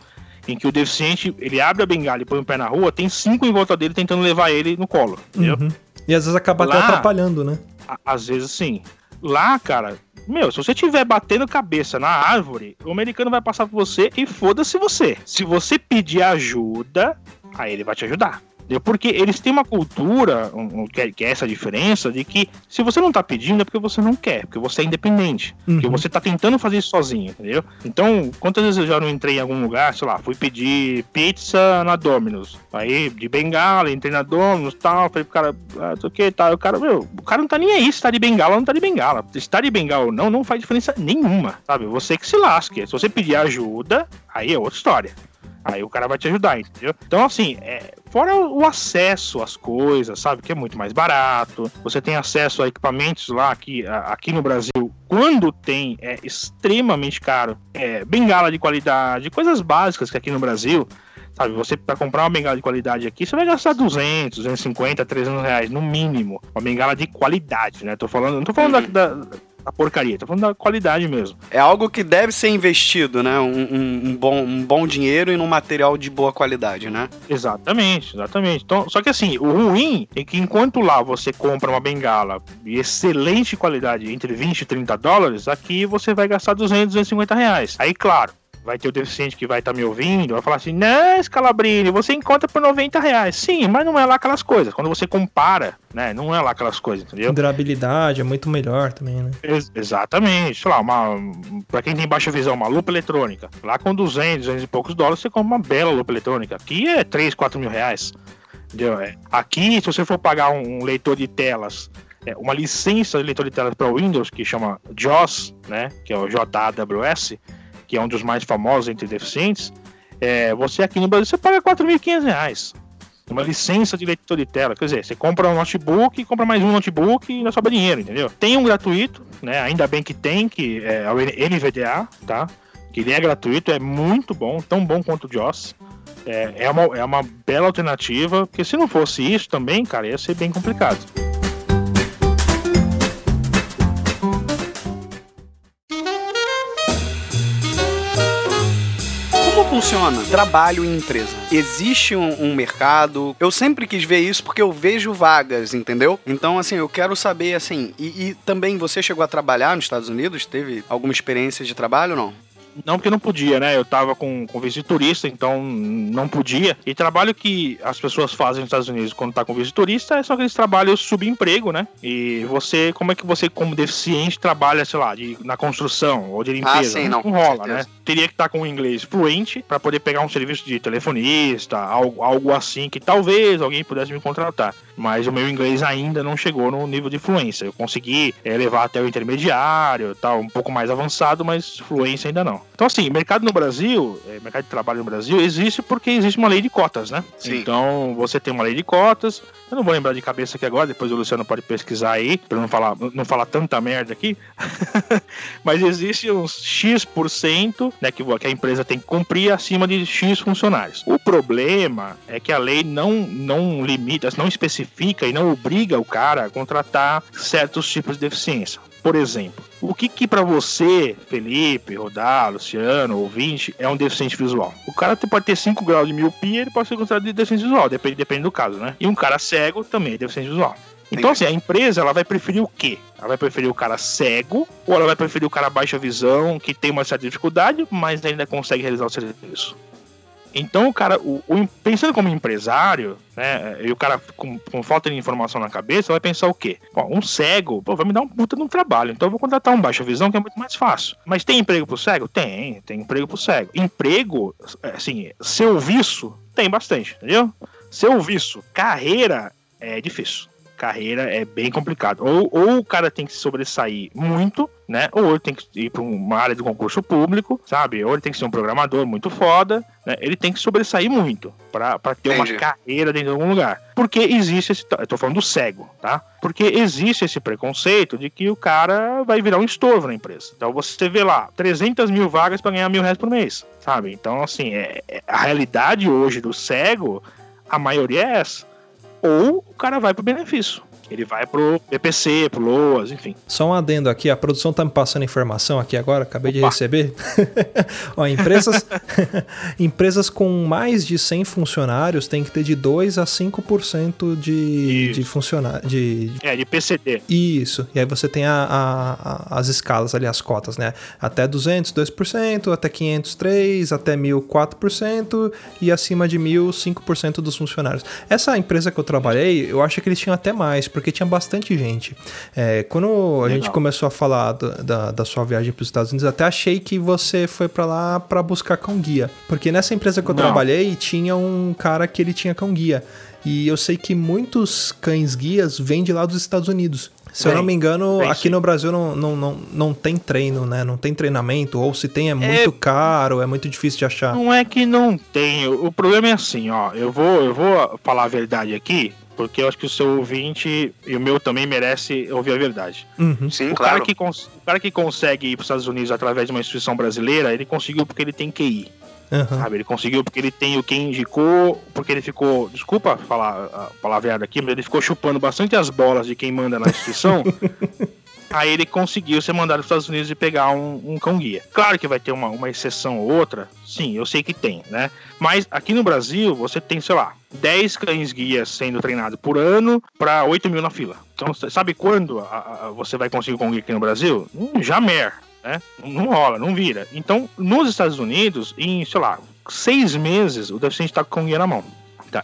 em que o deficiente ele abre a bengala e põe o pé na rua, tem cinco em volta dele tentando levar ele no colo, entendeu? Uhum. E às vezes acaba Lá, até atrapalhando, né? A, às vezes sim. Lá, cara, meu, se você tiver batendo cabeça na árvore, o americano vai passar por você e foda-se você. Se você pedir ajuda, aí ele vai te ajudar. Porque eles têm uma cultura, um, que, é, essa diferença, de que se você não tá pedindo é porque você não quer, porque você é independente. Uhum. Porque você tá tentando fazer isso sozinho, entendeu? Então, quantas vezes eu já não entrei em algum lugar, sei lá, fui pedir pizza na Domino's. Aí, de bengala, entrei na Domino's e tal, falei pro cara, ah, o que tal. O cara, meu, o cara não tá nem aí se tá de bengala ou não tá de bengala. Se tá de bengala ou não, não faz diferença nenhuma, sabe? Você que se lasque. Se você pedir ajuda, aí é outra história. Aí o cara vai te ajudar, entendeu? Então, assim, é, fora o acesso às coisas, sabe? Que é muito mais barato. Você tem acesso a equipamentos lá aqui, aqui no Brasil. Quando tem, é extremamente caro. É, bengala de qualidade, coisas básicas que aqui no Brasil sabe? Você para comprar uma bengala de qualidade aqui, você vai gastar 200, 250, 300 reais no mínimo. Uma bengala de qualidade, né? Tô falando, não tô falando uhum. da, da, a porcaria, tô falando da qualidade mesmo. É algo que deve ser investido, né? Um, um, um, bom, um bom dinheiro e num material de boa qualidade, né? Exatamente, exatamente. Então, só que assim, o ruim é que enquanto lá você compra uma bengala de excelente qualidade entre 20 e 30 dólares, aqui você vai gastar 200, 250 reais. Aí, claro, vai ter o deficiente que vai estar tá me ouvindo, vai falar assim, não, Scalabrini, você encontra por 90 reais. Sim, mas não é lá aquelas coisas. Quando você compara, né, não é lá aquelas coisas, entendeu? Durabilidade é muito melhor também, né? Ex exatamente. Sei lá, uma, pra quem tem baixa visão, uma lupa eletrônica. Lá com 200, 200 e poucos dólares, você compra uma bela lupa eletrônica. Aqui é 3, 4 mil reais. Entendeu? É, aqui, se você for pagar um, um leitor de telas é, uma licença de leitor de telas para Windows que chama JAWS, né, que é o JAWS, que é um dos mais famosos entre deficientes, é, você aqui no Brasil você paga R$ 4.500. Uma licença de leitor de tela. Quer dizer, você compra um notebook, compra mais um notebook e ainda sobra dinheiro, entendeu? Tem um gratuito, né? Ainda bem que tem, que é o NVDA, tá? Que ele é gratuito, é muito bom, tão bom quanto o JOS. É, é, uma, é uma bela alternativa, porque se não fosse isso também, cara, ia ser bem complicado. Funciona trabalho em empresa? Existe um, um mercado? Eu sempre quis ver isso porque eu vejo vagas, entendeu? Então, assim, eu quero saber, assim, e, e também você chegou a trabalhar nos Estados Unidos? Teve alguma experiência de trabalho ou não? Não porque não podia, né? Eu tava com, com visto de turista, então não podia. E trabalho que as pessoas fazem nos Estados Unidos quando tá com visto de turista é só aqueles trabalhos subemprego, né? E você, como é que você, como deficiente, trabalha, sei lá, de, na construção ou de limpeza? Ah, sim, não, não rola, né? Teria que estar com o inglês fluente para poder pegar um serviço de telefonista, algo, algo assim que talvez alguém pudesse me contratar. Mas o meu inglês ainda não chegou no nível de fluência. Eu consegui eh, levar até o intermediário, tal, um pouco mais avançado, mas fluência ainda não. Então, assim, mercado no Brasil, eh, mercado de trabalho no Brasil, existe porque existe uma lei de cotas, né? Sim. Então, você tem uma lei de cotas. Eu não vou lembrar de cabeça aqui agora, depois o Luciano pode pesquisar aí, pra não falar, não falar tanta merda aqui. [laughs] Mas existe uns X%, né, que que a empresa tem que cumprir acima de X funcionários. O problema é que a lei não, não limita, não especifica e não obriga o cara a contratar certos tipos de deficiência. Por exemplo, o que que para você, Felipe, Rodar, Luciano, ouvinte, é um deficiente visual? O cara pode ter 5 graus de miopia, ele pode ser considerado de deficiente visual, depende, depende do caso, né? E um cara cego também é deficiente visual. Então, assim, a empresa ela vai preferir o quê? Ela vai preferir o cara cego ou ela vai preferir o cara baixa visão, que tem uma certa dificuldade, mas ainda consegue realizar o serviço? Então, o cara, o, o pensando como empresário, né, e o cara com, com falta de informação na cabeça, vai pensar o quê? Bom, um cego, pô, vai me dar um puta de um trabalho, então eu vou contratar um baixa visão que é muito mais fácil. Mas tem emprego pro cego? Tem, tem emprego pro cego. Emprego, assim, serviço, tem bastante, entendeu? Serviço, carreira, é difícil carreira é bem complicado. Ou, ou o cara tem que se sobressair muito, né? Ou ele tem que ir para uma área de concurso público, sabe? Ou ele tem que ser um programador muito foda, né? Ele tem que sobressair muito para ter Entendi. uma carreira dentro de algum lugar. Porque existe esse. Eu tô falando do cego, tá? Porque existe esse preconceito de que o cara vai virar um estorvo na empresa. Então você vê lá 300 mil vagas para ganhar mil reais por mês, sabe? Então, assim, é, é- a realidade hoje do cego, a maioria é essa ou o cara vai pro benefício. Ele vai pro BPC, pro LOAS, enfim. Só um adendo aqui, a produção tá me passando informação aqui agora, acabei de Opa. receber. [laughs] Ó, empresas, [laughs] empresas com mais de 100 funcionários têm que ter de 2 a 5% de, Isso. de funcionários. De, É, de PCD. isso. E aí você tem a- a- a- as escalas ali, as cotas, né? Até 200, 2%, até 500, 3%, até 1.000, 4% e acima de 1.000, 5% dos funcionários. Essa empresa que eu trabalhei, eu acho que eles tinham até mais, porque tinha bastante gente. É, quando a gente começou a falar do- da, da sua viagem para os Estados Unidos, eu até achei que você foi para lá para buscar cão guia. Porque nessa empresa que eu Não. trabalhei, tinha um cara que ele tinha cão guia. E eu sei que muitos cães guias vêm de lá dos Estados Unidos. Se eu Vem, não me engano, vem aqui sim. no Brasil não, não, não, não tem treino, né? Não tem treinamento, ou se tem é muito caro, é muito difícil de achar. Não é que não tem. O o problema é assim, ó. Eu vou, eu vou falar a verdade aqui, porque eu acho que o seu ouvinte e o meu também merece ouvir a verdade. Uhum. Sim, o, claro. cara que o cara que consegue ir para os Estados Unidos através de uma instituição brasileira, ele conseguiu porque ele tem QI. Aham. Sabe? Ele conseguiu porque ele tem o quem indicou, porque ele ficou, desculpa falar a palavreada aqui, mas ele ficou chupando bastante as bolas de quem manda na instituição. [laughs] Aí ele conseguiu ser mandado para os Estados Unidos e pegar um, um cão guia. Claro que vai ter uma, uma exceção ou outra, sim, eu sei que tem, né? Mas aqui no Brasil você tem, sei lá, 10 cães guias sendo treinados por ano para 8 mil na fila. Então, sabe quando a- a- você vai conseguir um cão guia aqui no Brasil? Hum, jamais, né? Não rola, não vira. Então, nos Estados Unidos, em, sei lá, seis meses, o deficiente está com o guia na mão.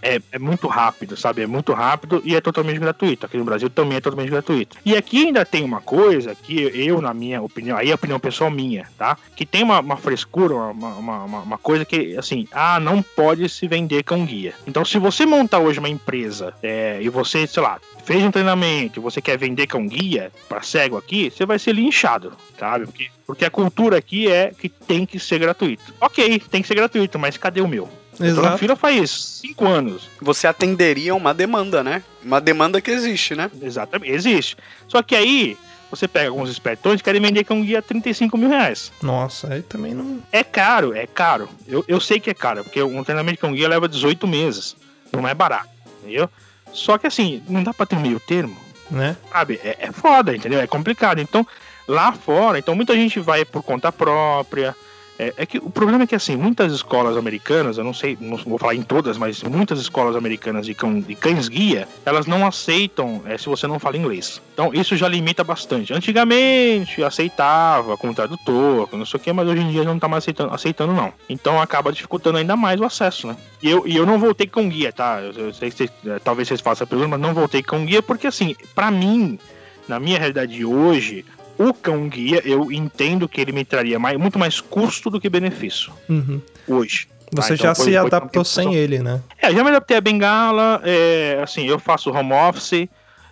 É, é muito rápido, sabe? É muito rápido e é totalmente gratuito. Aqui no Brasil também é totalmente gratuito. E aqui ainda tem uma coisa que eu, na minha opinião, aí é a opinião pessoal minha, tá? Que tem uma, uma frescura, uma, uma, uma- uma coisa que, assim, ah, não pode se vender cão guia. Então, se você montar hoje uma empresa é, e você, sei lá, fez um treinamento e você quer vender cão guia para cego aqui, você vai ser linchado, sabe? Porque, porque a cultura aqui é que tem que ser gratuito. Ok, tem que ser gratuito, mas cadê o meu? Eu tô na Exato. fila faz cinco anos. Você atenderia uma demanda, né? Uma demanda que existe, né? Exatamente, existe. Só que aí, você pega alguns espertões que querem vender com um guia a 35 mil reais. Nossa, aí também não. É caro, é caro. Eu, eu sei que é caro, porque um treinamento com guia leva 18 meses. Não é barato, entendeu? Só que assim, não dá pra ter um meio termo, Né? sabe? É, é foda, entendeu? É complicado. Então, lá fora, então muita gente vai por conta própria, É, é que o problema é que, assim, muitas escolas americanas, eu não sei, não vou falar em todas, mas muitas escolas americanas de, cão, de cães-guia, elas não aceitam é, se você não fala inglês. Então, isso já limita bastante. Antigamente, aceitava com tradutor, com não sei o que, mas hoje em dia não tá mais aceitando, aceitando não. Então, acaba dificultando ainda mais o acesso, né? E eu, e eu não voltei com guia, tá? Eu, eu sei que é, talvez vocês façam a pergunta, mas não voltei com guia porque, assim, para mim, na minha realidade de hoje, o cão guia, eu entendo que ele me traria mais, muito mais custo do que benefício. Uhum. Hoje. Você Ah, já então foi- se foi adaptou sem ele, né? É, já me adaptei a bengala, é, assim, eu faço home office,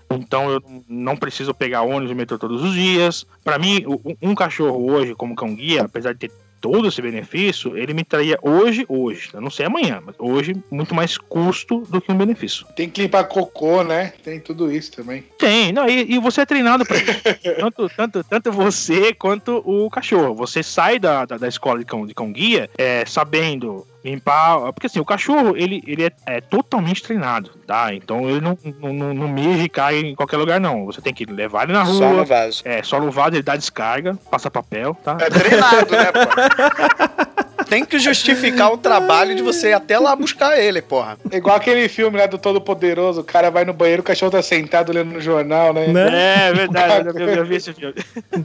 então eu não preciso pegar ônibus e metrô todos os dias. Pra mim, um cachorro hoje, como cão guia, apesar de ter todo esse benefício, ele me traria hoje, hoje, eu não sei amanhã, mas hoje, muito mais custo do que um benefício. Tem que limpar cocô, né? Tem tudo isso também. Tem, não, e, e você é treinado pra isso. [laughs] tanto, tanto, tanto você quanto o cachorro. Você sai da, da, da escola de cão, de cão guia é, sabendo limpar. Porque assim, o cachorro ele, ele é, é totalmente treinado, tá? Então ele não, não, não, não mija e cai em qualquer lugar, não. Você tem que levar ele na Só no rua. vaso. É, só no vaso ele dá descarga, passa papel, tá? É treinado, né, pô? [laughs] Tem que justificar o trabalho de você ir até lá buscar ele, porra. É igual aquele filme lá do Todo Poderoso, o cara vai no banheiro, o cachorro tá sentado lendo no jornal, né? Né? É verdade, eu já vi- eu já vi esse filme.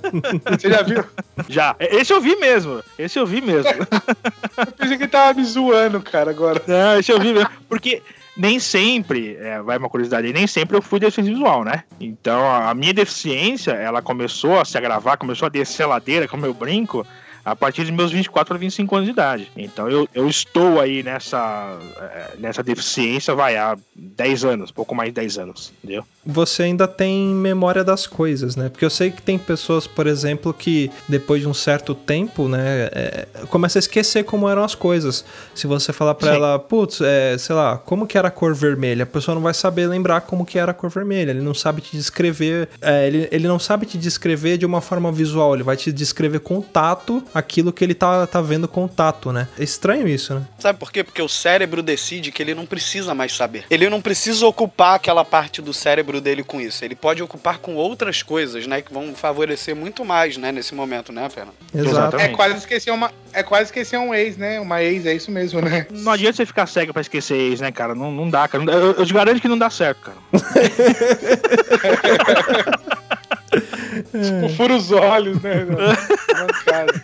[laughs] Você já viu? Já. Esse eu vi mesmo. Esse eu vi mesmo. Eu pensei que ele tava me zoando, cara, agora. Não, deixa eu ver mesmo. Porque nem sempre, é, vai uma curiosidade, nem sempre eu fui deficiente visual, né? Então a a minha deficiência, ela começou a se agravar, começou a descer a ladeira, como eu brinco, a partir dos meus 24 a 25 anos de idade. Então eu, eu estou aí nessa, é, nessa deficiência, vai, há 10 anos, pouco mais de 10 anos, entendeu? Você ainda tem memória das coisas, né? Porque eu sei que tem pessoas, por exemplo, que depois de um certo tempo, né, é, começa a esquecer como eram as coisas. Se você falar pra Sim. ela, putz, é, sei lá, como que era a cor vermelha? A pessoa não vai saber lembrar como que era a cor vermelha. Ele não sabe te descrever, é, ele, ele não sabe te descrever de uma forma visual. Ele vai te descrever com tato aquilo que ele tá, tá vendo com tato, né? É estranho isso, né? Sabe por quê? Porque o cérebro decide que ele não precisa mais saber. Ele não precisa ocupar aquela parte do cérebro dele com isso. Ele pode ocupar com outras coisas, né? Que vão favorecer muito mais, né? Nesse momento, né, Pena? Exato. Exatamente. É quase esquecer uma. É quase esquecer um ex, né? Uma ex, é isso mesmo, né? [laughs] Não adianta você ficar cego pra esquecer ex, né, cara? Não, não dá, cara. Eu, eu te garanto que não dá certo, cara. [laughs] Tipo, fura os olhos, né? [laughs] [laughs]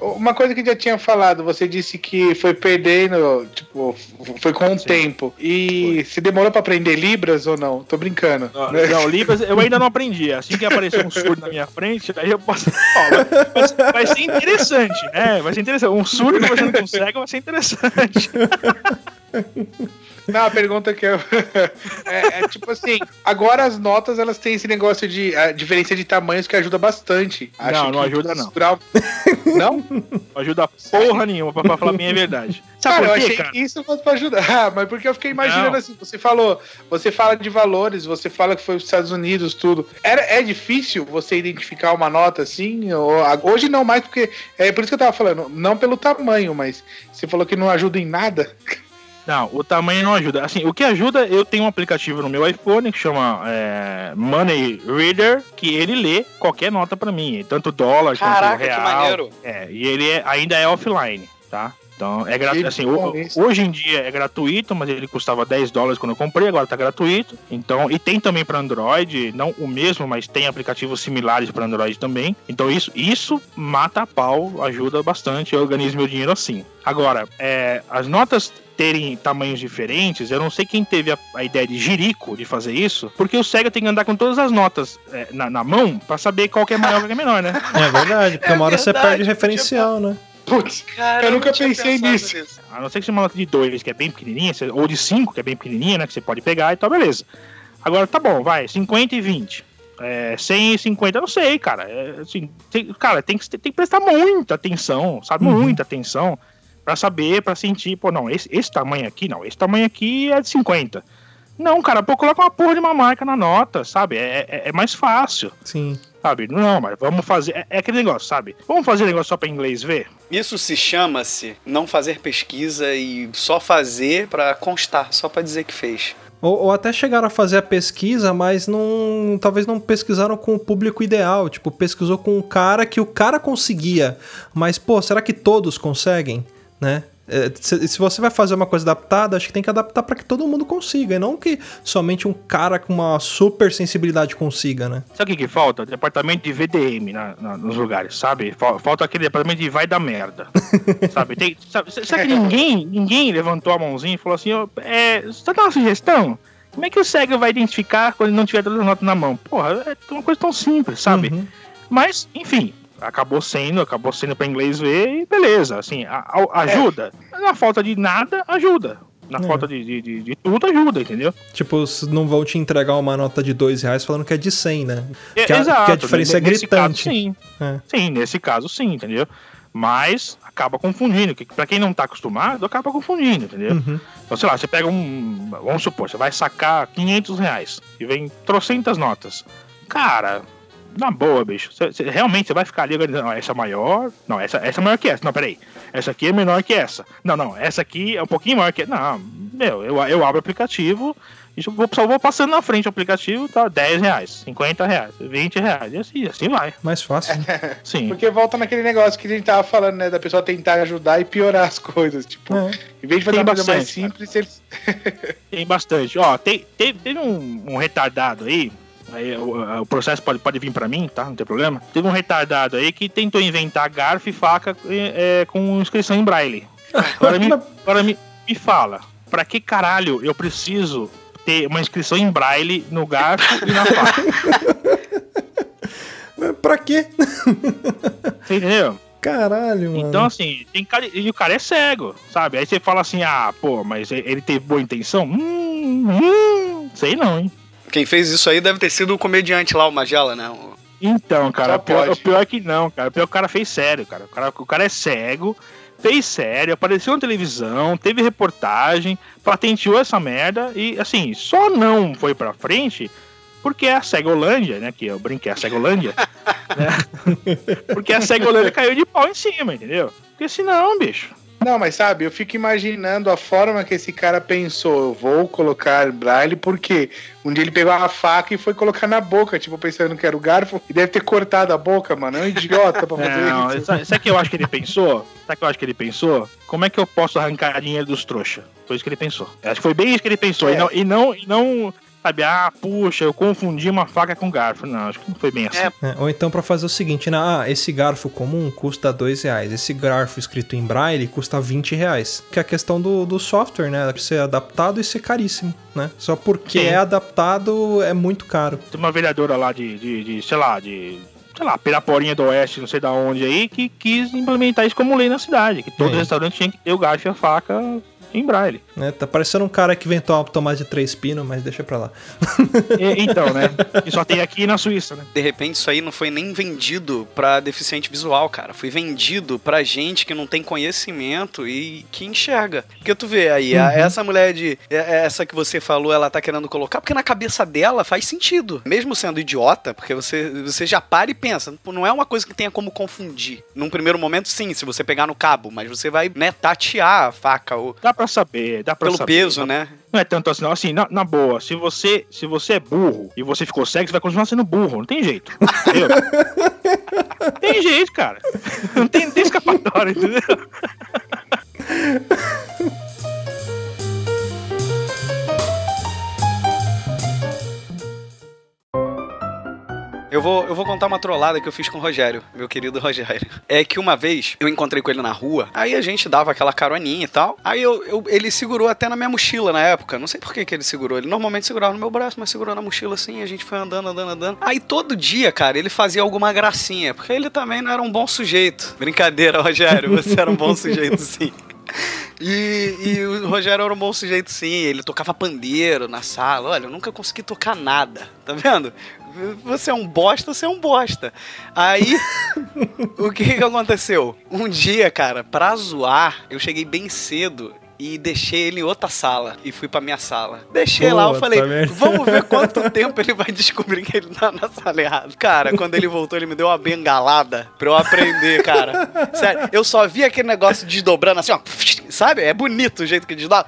Uma coisa que já tinha falado, você disse que foi perdendo, tipo, foi com o Sim. tempo. E se demorou pra aprender Libras ou não? Tô brincando. né? Não, Libras eu ainda não aprendi. Assim que aparecer um surdo na minha frente, aí eu posso. Ó, vai, ser- vai ser interessante, né? Vai ser interessante. Um surdo conversando com um cego vai ser interessante. [laughs] Não, a pergunta que eu. [laughs] é, é tipo assim, agora as notas elas têm esse negócio de a diferença de tamanhos que ajuda bastante. Não, não que ajuda, não. estrutural- [laughs] Não? Não ajuda porra nenhuma pra, pra falar a minha verdade. Sabe cara, eu achei cara? que isso fosse pra ajudar, [laughs] Ah, mas porque eu fiquei imaginando Não. assim, você falou, você fala de valores, você fala que foi os Estados Unidos, tudo. Era, é difícil você identificar uma nota assim? Ou, hoje não mais, porque. É por isso que eu tava falando, não pelo tamanho, mas você falou que não ajuda em nada. Não, o tamanho não ajuda. Assim, o que ajuda, eu tenho um aplicativo no meu iPhone que chama é, Money Reader, que ele lê qualquer nota pra mim, tanto dólar Caraca, quanto que real. maneiro. É, e ele é- ainda é offline, tá? Então, é gratuito. Que Assim, hoje em dia é gratuito, mas ele custava 10 dólares quando eu comprei, agora tá gratuito. Então, e tem também para Android, não o mesmo, mas tem aplicativos similares para Android também. Então, isso, isso mata a pau, ajuda bastante, eu organizo meu dinheiro assim. Agora, é, as notas terem tamanhos diferentes, eu não sei quem teve a, a ideia de jirico de fazer isso, porque o cego tem que andar com todas as notas é, na, na mão para saber qual que é maior e qual que é menor, né? [laughs] É verdade, porque É uma hora você verdade, perde referencial, né? Putz, Cara, Eu nunca pensei nisso. A não ser que seja uma nota de 2, que é bem pequenininha, você- ou de 5, que é bem pequenininha, né? Que você pode pegar e tal, beleza. Agora tá bom, vai, 50 e 20. É, 100 e 50, eu não sei, cara. É, assim, tem, cara, tem que, tem que prestar muita atenção, sabe? Uhum. Muita atenção pra saber, pra sentir, pô, não, esse, esse tamanho aqui, não, esse tamanho aqui é de 50. Não, cara, pô, coloca uma porra de uma marca na nota, sabe? É, é, é mais fácil, Sim. sabe? Não, mas vamos fazer. É, é aquele negócio, sabe? Vamos fazer negócio só pra inglês ver? Isso se chama-se não fazer pesquisa e só fazer pra constar, só pra dizer que fez. Ou, ou até chegaram a fazer a pesquisa, mas não. Talvez não pesquisaram com o público ideal. Tipo, pesquisou com um cara que o cara conseguia. Mas, pô, será que todos conseguem? Né? É, se, você vai fazer uma coisa adaptada, acho que tem que adaptar para que todo mundo consiga, e não que somente um cara com uma super sensibilidade consiga, né? Sabe o que, que falta? Departamento de VDM na, na, nos lugares, sabe? Fal- Falta aquele departamento de vai dar merda. [laughs] sabe? Tem, sabe? Será que ninguém, ninguém levantou a mãozinha e falou assim: ó, é, você dá uma sugestão? Como é que o cego vai identificar quando ele não tiver todas as notas na mão? Porra, é uma coisa tão simples, sabe? Uhum. Mas, enfim, acabou sendo, acabou sendo pra inglês ver e beleza. Assim, a- a- ajuda. Na falta de nada, ajuda. Na É. falta de, de, de- de tudo, ajuda, entendeu? Tipo, não vão te entregar uma nota de dois reais falando que é de 100, né? É, Que a- exato, que a diferença é nesse gritante. Caso, sim. É. Sim, nesse caso sim, entendeu? Mas acaba confundindo. que Pra quem não tá acostumado, acaba confundindo, entendeu? Uhum. Então, sei lá, você pega um. Vamos supor, você vai sacar 500 reais e vem trocentas notas. Cara, na boa, bicho. Você, você- realmente você vai ficar ali organizando. Não, essa é maior. Não, essa, essa é maior que essa. Não, peraí. Essa aqui é menor que essa. Não, não, essa aqui é um pouquinho maior que. Não, meu, eu, eu abro o aplicativo. e eu vou, só vou passando na frente o aplicativo, tá? 10 reais, 50 reais, 20 reais. E assim, assim vai. Mais fácil. [laughs] Sim. Porque volta naquele negócio que a gente tava falando, né? Da pessoa tentar ajudar e piorar as coisas. Tipo, É. em vez de fazer Tem uma coisa mais bastante, simples, eles. Tem bastante. Ó, tem, teve, teve um, um retardado aí. Aí o, o processo pode, pode vir pra mim, tá? Não tem problema. Teve um retardado aí que tentou inventar garfo e faca é, com inscrição em braille. Agora, me, [laughs] agora me, me fala, pra que caralho eu preciso ter uma inscrição em braille no garfo e na faca? [laughs] Pra quê? [laughs] Você entendeu? Caralho, mano. Então, assim, tem cara, e o cara é cego, sabe? Aí você fala assim, ah, pô, mas ele teve boa intenção? Hum, hum, sei não, hein? Quem fez isso aí deve ter sido o comediante lá, o Magela, né? O- Então, cara, o pior, o pior é que não, cara. O pior é que o cara fez sério, cara. O cara, o cara é cego, fez sério, apareceu na televisão, teve reportagem, patenteou essa merda e, assim, só não foi pra frente porque é a Cegolândia, né? Que eu brinquei, a Cegolândia, [laughs] né? Porque a Cegolândia caiu de pau em cima, entendeu? Porque senão, bicho. Não, mas sabe, eu fico imaginando a forma que esse cara pensou. Eu vou colocar braille porque um dia ele pegou uma faca e foi colocar na boca, tipo, pensando que era o garfo, e deve ter cortado a boca, mano. É um idiota pra fazer Não, isso. sabe, sabe o que eu acho que ele pensou? Sabe o que eu acho que ele pensou? Como é que eu posso arrancar dinheiro dos trouxa? Foi isso que ele pensou. Acho que foi bem isso que ele pensou. E, É. não, e, não, e não, sabe, ah, puxa, eu confundi uma faca com garfo. Não, acho que não foi bem assim. É, É, ou então pra fazer o seguinte, né? Ah, esse garfo comum custa dois reais. Esse garfo escrito em braille custa 20 reais. Que é a questão do, do software, né? Ser adaptado e ser caríssimo, né? Só porque Sim. é adaptado é muito caro. Tem uma vereadora lá de, de, de, sei lá, de. Sei lá, Piraporinha do Oeste, não sei da onde aí, que quis implementar isso como lei na cidade. Que todo É. restaurante tinha que ter o garfo e a faca em braille. Né? Tá parecendo um cara que inventou uma tomate de três pinos, mas deixa pra lá. E- então, né? Que só tem aqui na Suíça, né? De repente, isso aí não foi nem vendido pra deficiente visual, cara. Foi vendido pra gente que não tem conhecimento e que enxerga. Porque tu vê aí, a- essa mulher de. é- Essa que você falou, ela tá querendo colocar, porque na cabeça dela faz sentido. Mesmo sendo idiota, porque você, você já para e pensa. Não é uma coisa que tenha como confundir. Num primeiro momento, sim, se você pegar no cabo, mas você vai, né, tatear a faca ou, Dá pra saber, dá pra pelo saber. peso, dá né? Não é tanto assim, não. Assim, na, na boa, se você, se você é burro e você ficou cego, você vai continuar sendo burro. Não tem jeito. Entendeu? [laughs] tem jeito, cara. Não tem, não tem escapatória, entendeu? [laughs] Eu vou, eu vou contar uma trollada que eu fiz com o Rogério, meu querido Rogério. É que uma vez eu encontrei com ele na rua, aí a gente dava aquela caroninha e tal. Aí eu, eu- ele segurou até na minha mochila na época. Não sei por que, que ele segurou. Ele normalmente segurava no meu braço, mas segurou na mochila assim. A gente foi andando, andando, andando. Aí todo dia, cara, ele fazia alguma gracinha, porque ele também não era um bom sujeito. Brincadeira, Rogério, você era um bom sujeito sim. E, e o Rogério era um bom sujeito, sim. Ele tocava pandeiro na sala. Olha, eu nunca consegui tocar nada. Tá vendo? Você é um bosta, você é um bosta. Aí, o que que aconteceu? Um dia, cara, pra zoar, eu cheguei bem cedo e deixei ele em outra sala. E fui pra minha sala. Deixei lá, eu falei, vamos ver [laughs] quanto tempo ele vai descobrir que ele tá na sala errada. Cara, quando ele voltou, ele me deu uma bengalada pra eu aprender, cara. Sério, eu só vi aquele negócio desdobrando assim, ó. Sabe? É bonito o jeito que desdobra.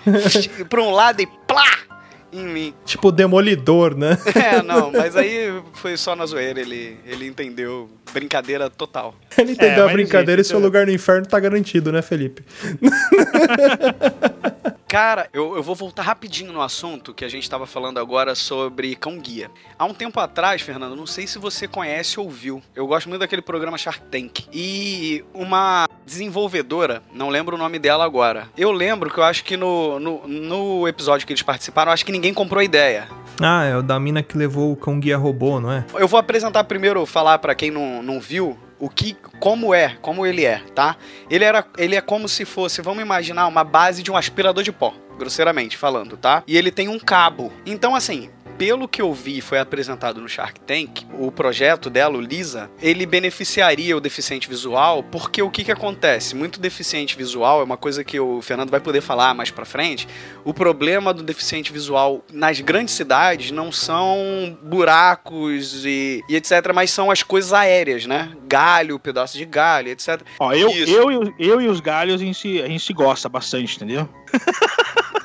Pra um lado e plá! Em mim. Tipo demolidor, né? [laughs] É, [laughs] não, mas aí foi só na zoeira, ele, ele entendeu. Brincadeira total. Ele entendeu É, a brincadeira gente, e seu lugar no inferno tá garantido, né, Felipe? [laughs] Cara, eu, eu vou voltar rapidinho no assunto que a gente estava falando agora sobre cão guia. Há um tempo atrás, Fernando, não sei se você conhece ou viu. Eu gosto muito daquele programa Shark Tank. E uma desenvolvedora, não lembro o nome dela agora. Eu lembro que eu acho que no, no, no episódio que eles participaram, acho que ninguém comprou a ideia. Ah, é o da mina que levou o cão guia robô, não é? Eu vou apresentar primeiro, falar pra quem não, não viu, o que, como é, como ele é, tá? Ele, era, ele é como se fosse, vamos imaginar, uma base de um aspirador de pó, grosseiramente falando, tá? E ele tem um cabo. Então, assim, pelo que eu vi foi apresentado no Shark Tank, o projeto dela, o Lisa, ele beneficiaria o deficiente visual, porque o que que acontece? Muito deficiente visual é uma coisa que o Fernando vai poder falar mais pra frente. O problema do deficiente visual nas grandes cidades não são buracos e, e etc, mas são as coisas aéreas, né? Galho, pedaço de galho, etc. Ó, eu, Isso. eu, e os- eu e os galhos a gente, se- a gente se gosta bastante, entendeu?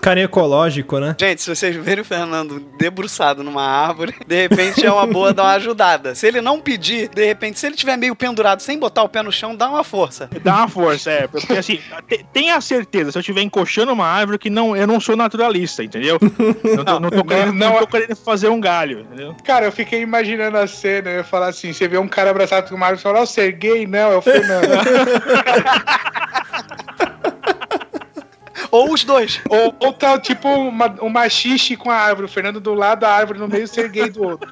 Carinho ecológico, né? Gente, se vocês verem o Fernando debruçado numa árvore, de repente é uma boa dar uma ajudada. Se ele não pedir, de repente, se ele tiver meio pendurado sem botar o pé no chão, dá uma força. Dá uma força, é. Porque assim, te- tenha certeza, se eu estiver encoxando uma árvore, que não, eu não sou naturalista, entendeu? Não tô, não tô [laughs] querendo, não- não tô querendo fazer um galho, entendeu? Cara, eu fiquei imaginando a cena, eu ia falar assim, você vê um cara abraçado com uma árvore e fala, ó, você é gay? Não, é o Fernando. Ou os dois. ou, ou tá tipo uma, uma xixi com a árvore, o Fernando do lado, a árvore no meio, ser gay do outro.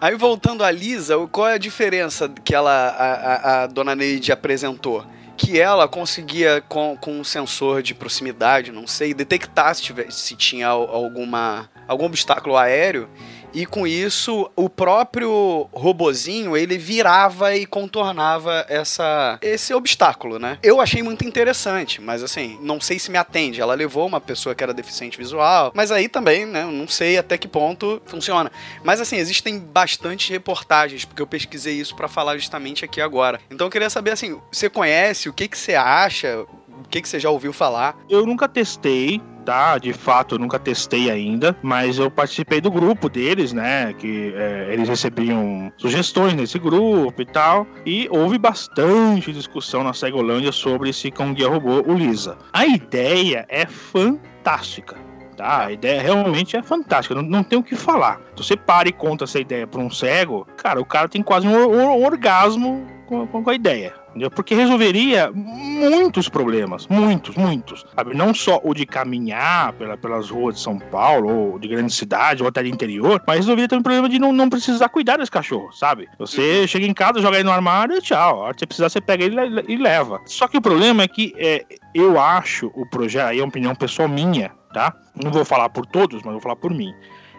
Aí voltando à Lisa, o- qual é a diferença que ela, a, a- a dona Neide apresentou? Que ela conseguia, com, com um sensor de proximidade, não sei, detectar se, tiver, se tinha al- alguma, algum obstáculo aéreo. E com isso, o próprio robozinho, ele virava e contornava essa, esse obstáculo, né? Eu achei muito interessante, mas assim, não sei se me atende. Ela levou uma pessoa que era deficiente visual, mas aí também, né, não sei até que ponto funciona. Mas assim, existem bastante reportagens, porque eu pesquisei isso pra falar justamente aqui agora. Então eu queria saber assim, você conhece, o que que você acha? O que que você já ouviu falar? Eu nunca testei, tá? De fato, eu nunca testei ainda, mas eu participei do grupo deles, né? Que é, eles recebiam sugestões nesse grupo e tal. E houve bastante discussão na Cegolândia sobre esse cão guia robô, o Lisa. A ideia é fantástica. Tá, a ideia realmente é fantástica, não, não tem o que falar. Se você para e conta essa ideia pra um cego, cara, o cara tem quase um, um orgasmo com, com a ideia. Entendeu? Porque resolveria muitos problemas, muitos, muitos. Sabe? Não só o de caminhar pela, pelas ruas de São Paulo, ou de grande cidade, ou até de interior, mas resolveria também o problema de não, não precisar cuidar desse cachorro, sabe? Você chega em casa, joga ele no armário e tchau. A hora que você precisar, você pega ele e le- e leva. Só que o problema é que é, eu acho o projeto, aí é uma opinião pessoal minha, tá? Não vou falar por todos, mas vou falar por mim.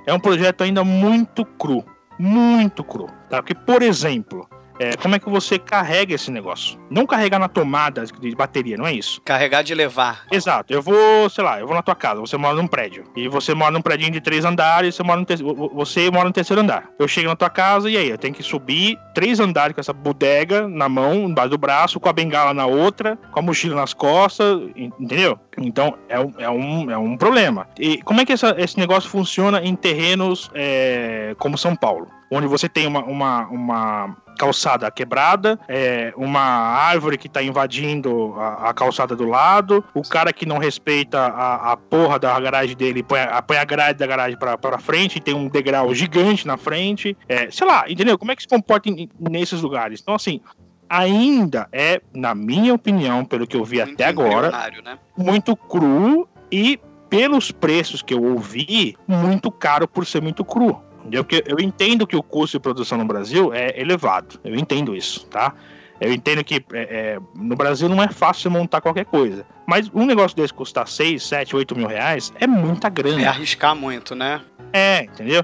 É um projeto ainda muito cru. Muito cru. Tá? Porque, por exemplo, é, como é que você carrega esse negócio? Não carregar na tomada de bateria, não é isso. Carregar de levar. Exato, eu vou, sei lá, eu vou na tua casa, você mora num prédio. E você mora num prédio de três andares, você mora no, te- você mora no terceiro andar. Eu chego na tua casa e aí, eu tenho que subir três andares com essa bodega na mão, embaixo do braço, com a bengala na outra, com a mochila nas costas, en- entendeu? Então, é um, é um, é um problema. E como é que essa- esse negócio funciona em terrenos é, como São Paulo? Onde você tem uma, uma, uma calçada quebrada, é, uma árvore que tá invadindo a, a calçada do lado, o cara que não respeita a, a porra da garagem dele põe a, põe a grade da garagem pra, pra frente, tem um degrau gigante na frente, é, sei lá, entendeu? Como é que se comporta em- nesses lugares? Então, assim, ainda é, na minha opinião, pelo que eu vi Muito até agora, né? muito cru e, pelos preços que eu ouvi, muito caro por ser muito cru. Porque eu entendo que o custo de produção no Brasil é elevado. Eu entendo isso, tá? Eu entendo que é, é, no Brasil não é fácil montar qualquer coisa. Mas um negócio desse custar 6, 7, 8 mil reais é muita grana. É arriscar muito, né? É, entendeu?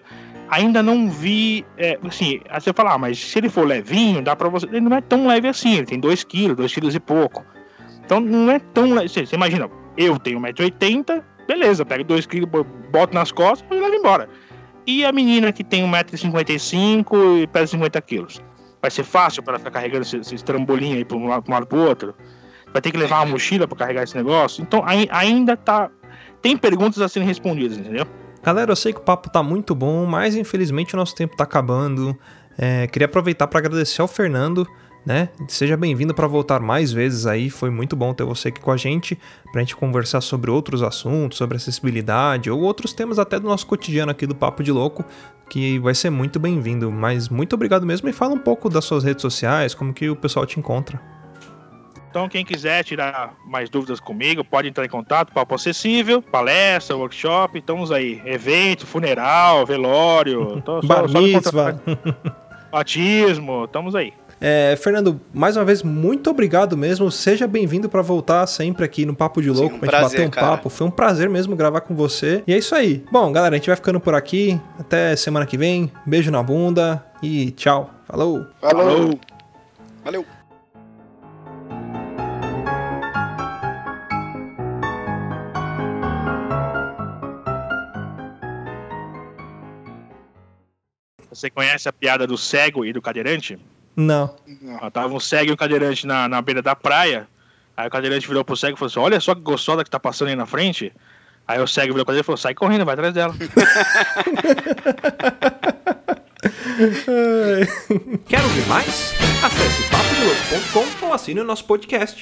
Ainda não vi. É, assim, aí você fala, ah, mas se ele for levinho, dá pra você. Ele não é tão leve assim, ele tem 2 quilos, 2 quilos e pouco. Então não é tão leve. Você, você imagina, eu tenho 1,80m, beleza, pego 2 quilos, bo- boto nas costas e levo embora. E a menina que tem 1,55m e pesa 50 quilos? Vai ser fácil para ficar carregando esse, esse trambolim aí pra um lado, lado pro outro? Vai ter que levar uma mochila para carregar esse negócio? Então ai- ainda tá tem perguntas a serem respondidas, entendeu? Galera, eu sei que o papo tá muito bom, mas infelizmente o nosso tempo tá acabando. É, queria aproveitar para agradecer ao Fernando, né? Seja bem-vindo para voltar mais vezes aí. Foi muito bom ter você aqui com a gente, pra gente conversar sobre outros assuntos, sobre acessibilidade ou outros temas até do nosso cotidiano aqui do Papo de Louco, que vai ser muito bem-vindo. Mas muito obrigado mesmo e fala um pouco das suas redes sociais, como que o pessoal te encontra. Então, quem quiser tirar mais dúvidas comigo, pode entrar em contato, papo acessível, palestra, workshop, estamos aí. Evento, funeral, velório, tô, Bar mitzvah. batismo, estamos aí. É, Fernando, mais uma vez, muito obrigado mesmo. Seja bem-vindo para voltar sempre aqui no Papo de Louco, Sim, um pra gente prazer, bater um cara. papo. Foi um prazer mesmo gravar com você. E é isso aí. Bom, galera, a gente vai ficando por aqui. Até semana que vem. Beijo na bunda e tchau. Falou! Falou. Valeu. Você conhece a piada do cego e do cadeirante? Não. Tava um cego e um cadeirante na, na beira da praia. Aí o cadeirante virou pro cego e falou assim: Olha só que gostosa que tá passando aí na frente. Aí o cego virou pro cadeirante e falou: Sai correndo, vai atrás dela. [laughs] Quer ouvir mais? Acesse papodelouco.com ou assine o nosso podcast.